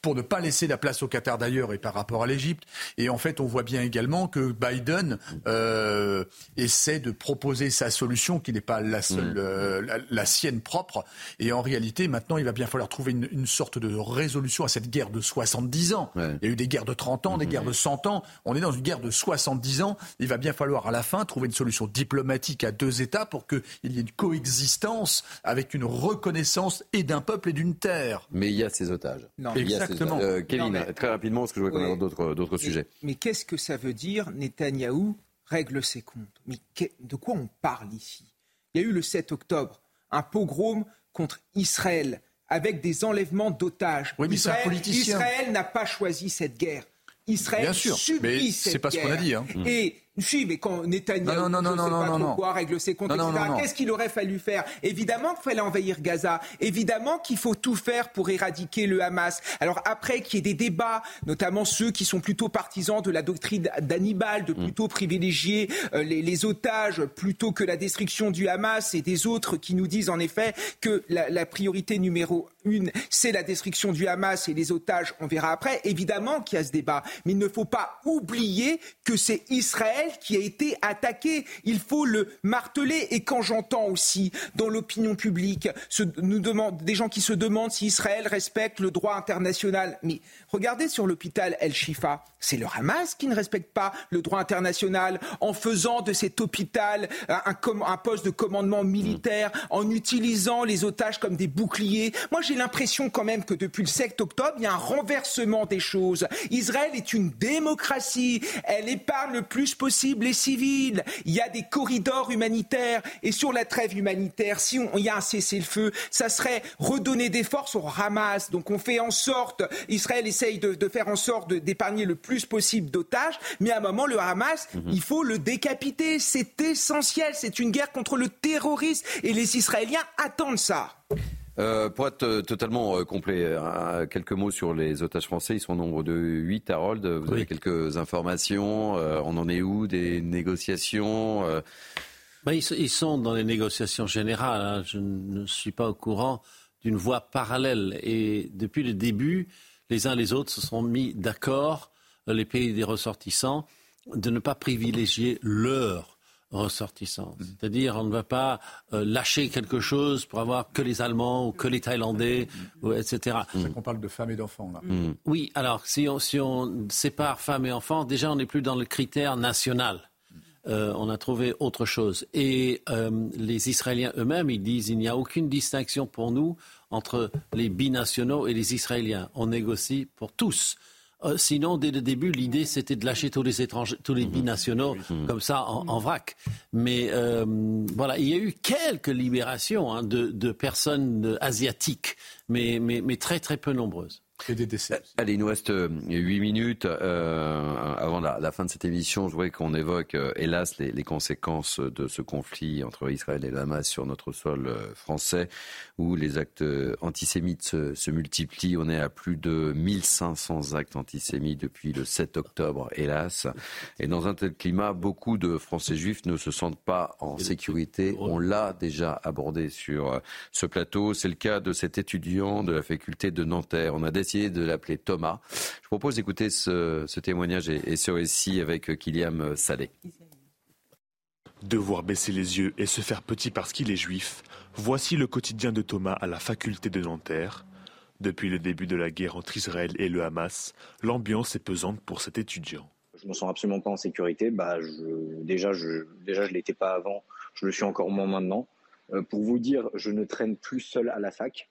pour ne pas laisser la place au Qatar d'ailleurs et par rapport à l'Égypte. Et en fait, on voit bien également que Biden euh, essaie de proposer sa solution qui n'est pas la seule, mm. euh, la, la, sienne propre. Et en réalité, maintenant, il va bien falloir trouver une, une sorte de résolution à cette guerre de 70 ans. Ouais. Il y a eu des guerres de 30 ans des guerres de 100 ans. On est dans une guerre de 70 ans. Il va bien falloir à la fin trouver une solution diplomatique à deux États pour qu'il y ait une coexistence avec une reconnaissance et d'un peuple et d'une terre. Mais il y a ces otages. Non, Exactement. Euh, Kevin, très rapidement, parce que je vois qu'on a d'autres sujets. Mais qu'est-ce que ça veut dire Netanyahou règle ses comptes? Mais de quoi on parle ici? Il y a eu le 7 octobre un pogrom contre Israël avec des enlèvements d'otages. Oui, Israël n'a pas choisi cette guerre. Israël Bien sûr, subit mais c'est pas ce qu'on a dit. Hein. Et si, mais quand Netanyahu non, non, non, non, non, non, règle ses comptes, etc., qu'est-ce qu'il aurait fallu faire? Évidemment qu'il fallait envahir Gaza. Évidemment qu'il faut tout faire pour éradiquer le Hamas. Alors après qu'il y ait des débats, notamment ceux qui sont plutôt partisans de la doctrine d'Hannibal, de mm. plutôt privilégier euh, les, les, otages plutôt que la destruction du Hamas, et des autres qui nous disent en effet que la, la priorité numéro une, c'est la destruction du Hamas et les otages, on verra après. Évidemment qu'il y a ce débat, mais il ne faut pas oublier que c'est Israël Qui a été attaqué. Il faut le marteler. Et quand j'entends aussi dans l'opinion publique nous demande, des gens qui se demandent si Israël respecte le droit international, mais regardez sur l'hôpital El-Shifa, c'est le Hamas qui ne respecte pas le droit international en faisant de cet hôpital un, un poste de commandement militaire, en utilisant les otages comme des boucliers. Moi, j'ai l'impression quand même que depuis le 7 octobre, il y a un renversement des choses. Israël est une démocratie. Elle épargne le plus possible les civils. Il y a des corridors humanitaires. Et sur la trêve humanitaire, si on, il y a un cessez-le-feu, ça serait redonner des forces au Hamas. Donc on fait en sorte, Israël essaye de, de faire en sorte d'épargner le plus possible d'otages. Mais à un moment, le Hamas, mhm. il faut le décapiter. C'est essentiel. C'est une guerre contre le terrorisme. Et les Israéliens attendent ça. Euh, pour être euh, totalement euh, complet, quelques mots sur les otages français. Ils sont au nombre de 8, Harold. Vous avez quelques informations. on en est où? Des négociations ben, ils, sont dans les négociations générales. Hein. Je ne suis pas au courant d'une voie parallèle. Et depuis le début, les uns les autres se sont mis d'accord, les pays des ressortissants, de ne pas privilégier leur ressortissants. Mm-hmm. C'est-à-dire, on ne va pas euh, lâcher quelque chose pour avoir que les Allemands ou que les Thaïlandais, mm-hmm. etc. C'est qu'on parle de femmes et d'enfants, là. Oui, alors, si on, si on sépare femmes et enfants, déjà, on n'est plus dans le critère national. Euh, on a trouvé autre chose. Et euh, les Israéliens eux-mêmes, ils disent il n'y a aucune distinction pour nous entre les binationaux et les Israéliens. On négocie pour tous. Euh, sinon, dès le début, l'idée, c'était de lâcher tous les étrangers, tous les binationaux, comme ça, en, vrac. Mais euh, voilà, il y a eu quelques libérations hein, de, personnes asiatiques, mais, mais très, très peu nombreuses. Et des décès. Allez, il nous reste 8 euh, minutes euh, avant la, fin de cette émission. Je voudrais qu'on évoque, euh, hélas, les, conséquences de ce conflit entre Israël et le Hamas sur notre sol français, où les actes antisémites se, multiplient. On est à plus de 1500 actes antisémites depuis le 7 octobre, hélas. Et dans un tel climat, beaucoup de Français juifs ne se sentent pas en sécurité. On l'a déjà abordé sur ce plateau. C'est le cas de cet étudiant de la faculté de Nanterre. On a de l'appeler Thomas. Je propose d'écouter ce, témoignage et, ce récit avec Kyliam Saleh. Devoir baisser les yeux et se faire petit parce qu'il est juif, voici le quotidien de Thomas à la faculté de Nanterre. Depuis le début de la guerre entre Israël et le Hamas, l'ambiance est pesante pour cet étudiant. Je me sens absolument pas en sécurité. Bah, déjà, je, déjà, je l'étais pas avant. Je le suis encore moins maintenant. Euh, pour vous dire, je ne traîne plus seul à la fac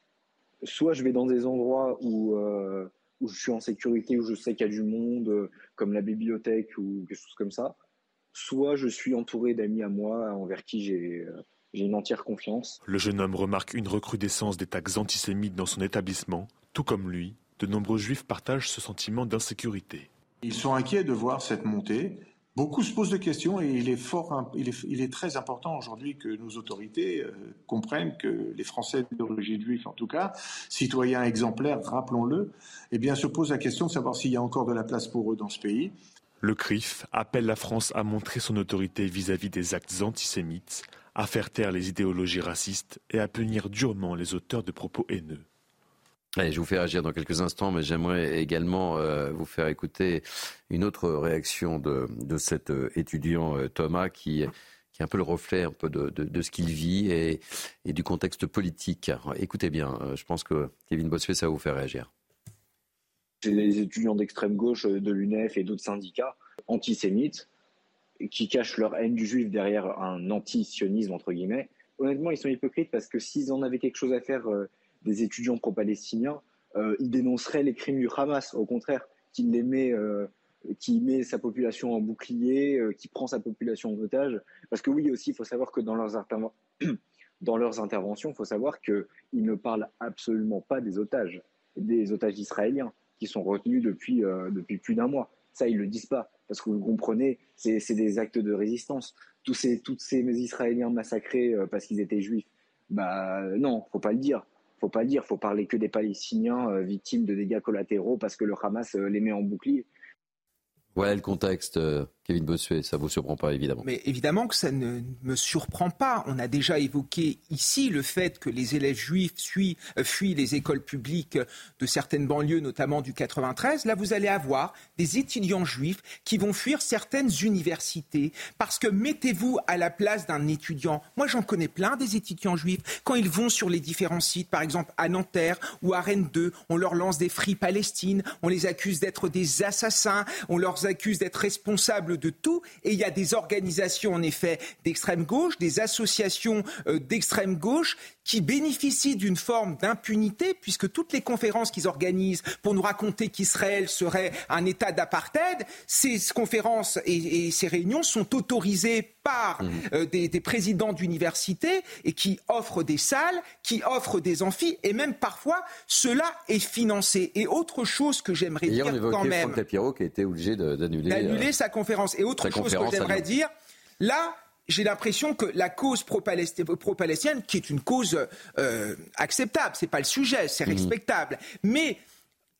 soit je vais dans des endroits où, euh, je suis en sécurité, où je sais qu'il y a du monde, euh, comme la bibliothèque ou quelque chose comme ça, soit je suis entouré d'amis à moi envers qui j'ai j'ai une entière confiance. Le jeune homme remarque une recrudescence des tags antisémites dans son établissement. Tout comme lui, de nombreux juifs partagent ce sentiment d'insécurité. Ils sont inquiets de voir cette montée Beaucoup se posent de questions et il est, fort, il est, il est très important aujourd'hui que nos autorités euh, comprennent que les Français d'origine juive, en tout cas, citoyens exemplaires, rappelons-le, eh bien, se posent la question de savoir s'il y a encore de la place pour eux dans ce pays. Le CRIF appelle la France à montrer son autorité vis-à-vis des actes antisémites, à faire taire les idéologies racistes et à punir durement les auteurs de propos haineux je vous fais réagir dans quelques instants, mais j'aimerais également euh, vous faire écouter une autre réaction de, cet euh, étudiant euh, Thomas qui, qui est un peu le reflet un peu de, ce qu'il vit et, du contexte politique. écoutez bien, je pense que Kevin Bossuet, ça va vous faire réagir. C'est des étudiants d'extrême gauche de l'UNEF et d'autres syndicats antisémites qui cachent leur haine du juif derrière un anti-sionisme, entre guillemets. Honnêtement, ils sont hypocrites parce que s'ils en avaient quelque chose à faire des étudiants pro-palestiniens, euh, ils dénonceraient les crimes du Hamas, au contraire, qui, met, euh, sa population en bouclier, euh, qui prend sa population en otage. Parce que oui, aussi, il faut savoir que dans leurs, dans leurs interventions, il faut savoir qu'ils ne parlent absolument pas des otages, des otages israéliens, qui sont retenus depuis, depuis plus d'un mois. Ça, ils ne le disent pas, parce que vous comprenez, c'est des actes de résistance. Tous ces, toutes ces Israéliens massacrés parce qu'ils étaient juifs, bah non, faut pas le dire faut pas dire, faut parler que des Palestiniens euh, victimes de dégâts collatéraux parce que le Hamas euh, les met en bouclier. Voilà le contexte, euh, Kevin Bossuet, ça ne vous surprend pas évidemment. Mais évidemment que ça ne me surprend pas. On a déjà évoqué ici le fait que les élèves juifs fuient, euh, fuient les écoles publiques de certaines banlieues, notamment du 93. Là, vous allez avoir des étudiants juifs qui vont fuir certaines universités parce que mettez-vous à la place d'un étudiant. Moi, j'en connais plein des étudiants juifs. Quand ils vont sur les différents sites, par exemple à Nanterre ou à Rennes 2, on leur lance des fris Palestine, on les accuse d'être des assassins, on leur accuse d'être responsables de tout. Et il y a des organisations, en effet, d'extrême gauche, des associations euh, d'extrême gauche qui bénéficient d'une forme d'impunité, puisque toutes les conférences qu'ils organisent pour nous raconter qu'Israël serait un État d'apartheid, ces conférences et, ces réunions sont autorisées par mmh. euh, des, présidents d'universités et qui offrent des salles, qui offrent des amphis, et même parfois cela est financé. Et autre chose que j'aimerais dire quand même, Franck Tapiro qui a été obligé d'annuler euh, sa conférence. Et autre chose que j'aimerais dire, là j'ai l'impression que la cause pro-palestinienne, qui est une cause euh, acceptable, c'est pas le sujet, c'est mmh. respectable, mais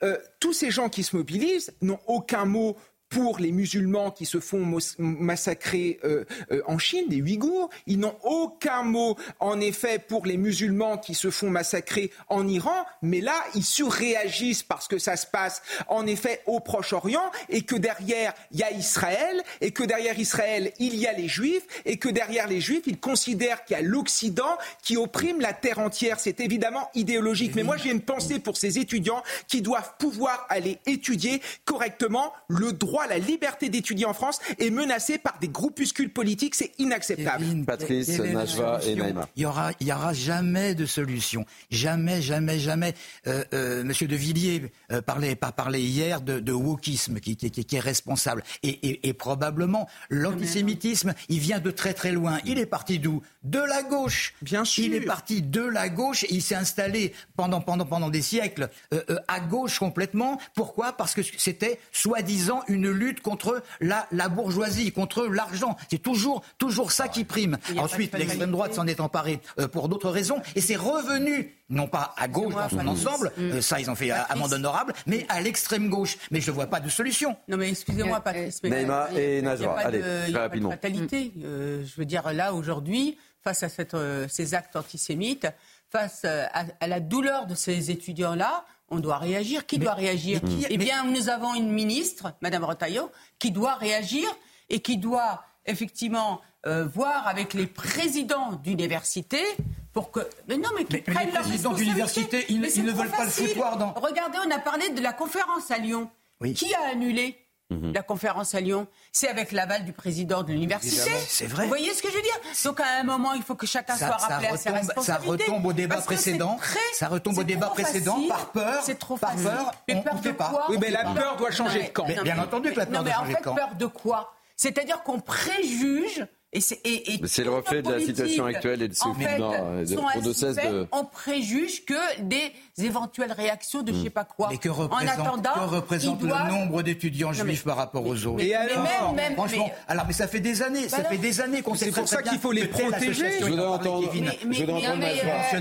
euh, tous ces gens qui se mobilisent n'ont aucun mot pour les musulmans qui se font massacrer euh, euh, en Chine, les Ouïghours. Ils n'ont aucun mot, en effet, pour les musulmans qui se font massacrer en Iran. Mais là, ils surréagissent parce que ça se passe, en effet, au Proche-Orient et que derrière, il y a Israël et que derrière Israël, il y a les Juifs et que derrière les Juifs, ils considèrent qu'il y a l'Occident qui opprime la terre entière. C'est évidemment idéologique. Mais moi, j'ai une pensée pour ces étudiants qui doivent pouvoir aller étudier correctement le droit la liberté d'étudier en France est menacée par des groupuscules politiques. C'est inacceptable. Patrice, Najwa et Naïma. Il y aura, il y aura jamais de solution. Jamais, jamais, jamais. Euh, euh, Monsieur de Villiers euh, parlait, parlait hier de, de wokisme qui, qui, qui, est responsable. Et, et, et probablement, l'antisémitisme, il vient de très très loin. Il est parti d'où? De la gauche. Bien sûr. Il est parti de la gauche et il s'est installé pendant, pendant, pendant des siècles euh, euh, à gauche complètement. Pourquoi? Parce que c'était soi-disant une lutte contre la, la bourgeoisie, contre l'argent. C'est toujours, toujours ça qui prime. Ensuite, l'extrême droite s'en est emparée euh, pour d'autres raisons et c'est revenu non pas à gauche dans son ensemble, euh, ça ils ont fait amende honorable, mais à l'extrême gauche. Mais je ne vois pas de solution. Non mais excusez-moi Patrice, mais Neymar et Najwa, allez, de, très rapidement. fatalité. Euh, je veux dire là aujourd'hui, face à cette, ces actes antisémites, face à, à la douleur de ces étudiants-là, on doit réagir. Qui doit réagir Eh bien, nous avons une ministre, Madame Retailleau, qui doit réagir et qui doit effectivement euh, voir avec les présidents d'université pour que. Mais non, mais, mais, les présidents d'université, ils, ne veulent pas le foutoir dans. Regardez, on a parlé de la conférence à Lyon. Qui a annulé Mhm. La conférence à Lyon, c'est avec l'aval du président de l'université. C'est vrai. Vous voyez ce que je veux dire? Donc à un moment, il faut que chacun soit rappelé à ses responsabilités. Ça retombe au débat précédent. ça retombe au débat précédent par peur. C'est trop par peur. on, peur fait pas. Oui, mais la peur doit changer de camp. bien entendu que la peur doit changer de camp. peur de quoi? C'est-à-dire qu'on préjuge c'est le reflet de la situation actuelle et de ce de... On préjuge que des éventuelles réactions de je ne sais pas quoi. Mais que représente, en attendant, que représente le nombre d'étudiants juifs par rapport aux autres Et alors, même, franchement, alors mais ça fait des années, ça fait des années qu'on sait C'est pour ça qu'il faut les protéger. Je voudrais entendre. Mais,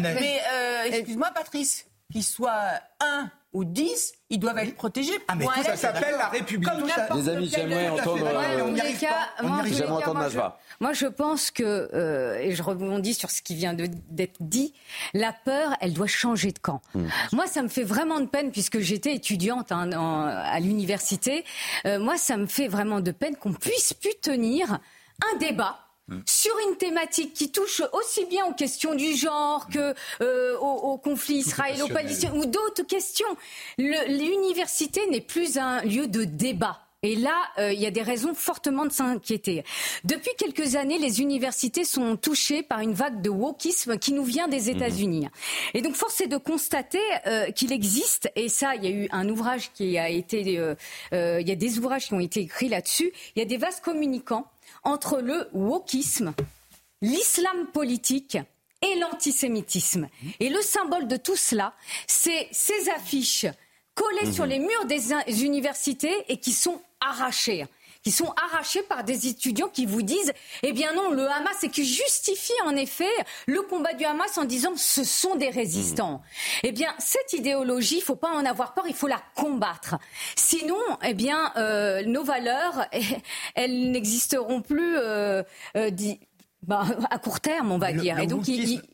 mais euh, excuse-moi, Patrice, qu'il soit un ou 10, ils doivent être protégés. Ah, mais ça s'appelle la République. Les amis, j'aimerais entendre, entendre Moi, je pense que, euh, et je rebondis sur ce qui vient d'être dit, la peur, elle doit changer de camp. Hmm. Moi, ça me fait vraiment de peine, puisque j'étais étudiante hein, à l'université, euh, moi, ça me fait vraiment de peine qu'on puisse plus tenir un débat sur une thématique qui touche aussi bien aux questions du genre que euh, au, conflit israélo-palestinien ou d'autres questions. L'université n'est plus un lieu de débat. Et là, euh, il y a des raisons fortement de s'inquiéter. Depuis quelques années, les universités sont touchées par une vague de wokisme qui nous vient des États-Unis. Et donc, force est de constater euh, qu'il existe, et ça, il y a eu un ouvrage qui a été, il y a des ouvrages qui ont été écrits là-dessus. Il y a des vases communicants entre le wokisme, l'islam politique et l'antisémitisme. Et le symbole de tout cela, c'est ces affiches collées sur mhm. les murs des universités et qui sont arrachées qui sont arrachés par des étudiants qui vous disent, eh bien non, le Hamas, et qui justifient en effet le combat du Hamas en disant ce sont des résistants. Eh bien, cette idéologie, il faut pas en avoir peur, il faut la combattre. Sinon, eh bien, euh, nos valeurs, elles n'existeront plus. Euh, euh, bah, à court terme, on va dire. et donc,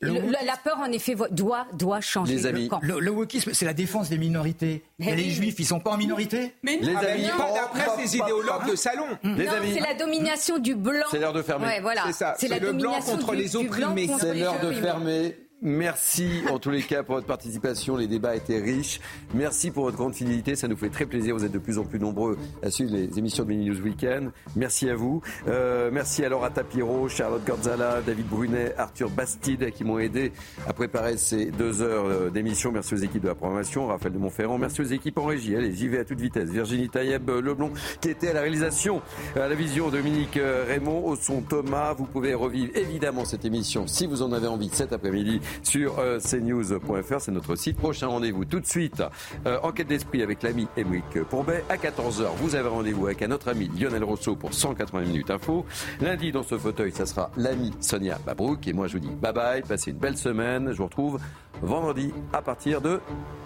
la peur, en effet, doit, doit changer. Les amis. Le, wokisme, c'est la défense des minorités. Mais les juifs, ils sont pas en minorité Mais les amis, pas d'après ces idéologues de salon. Les amis. C'est la domination du blanc. C'est l'heure de fermer. voilà. C'est ça. C'est le blanc contre les opprimés. C'est l'heure de fermer. Merci en tous les cas pour votre participation. Les débats étaient riches. Merci pour votre grande fidélité. Ça nous fait très plaisir. Vous êtes de plus en plus nombreux à suivre les émissions de Mini News Weekend. Merci à vous. Euh, merci à Laura Tapiro, Charlotte Gonzala, David Brunet, Arthur Bastide qui m'ont aidé à préparer ces deux heures euh, d'émission. Merci aux équipes de la programmation, Raphaël de Montferrand. Merci aux équipes en régie. Allez, j'y vais à toute vitesse. Virginie Taïeb euh, Leblon qui était à la réalisation, à la vision Dominique Raymond, au son Thomas. Vous pouvez revivre évidemment cette émission si vous en avez envie cet après-midi sur euh, cnews.fr. C'est notre site. Prochain rendez-vous tout de suite. Euh, enquête d'esprit avec l'ami Émeric Pourbet. À 14h, vous avez rendez-vous avec un autre ami, Lionel Rousseau, pour 180 minutes info. Lundi, dans ce fauteuil, ça sera l'ami Sonia Babrouk. Et moi, je vous dis bye bye. Passez une belle semaine. Je vous retrouve vendredi à partir de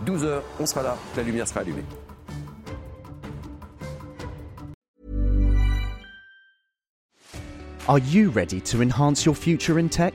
12h. On sera là. La lumière sera allumée. Are you ready to enhance your future in tech?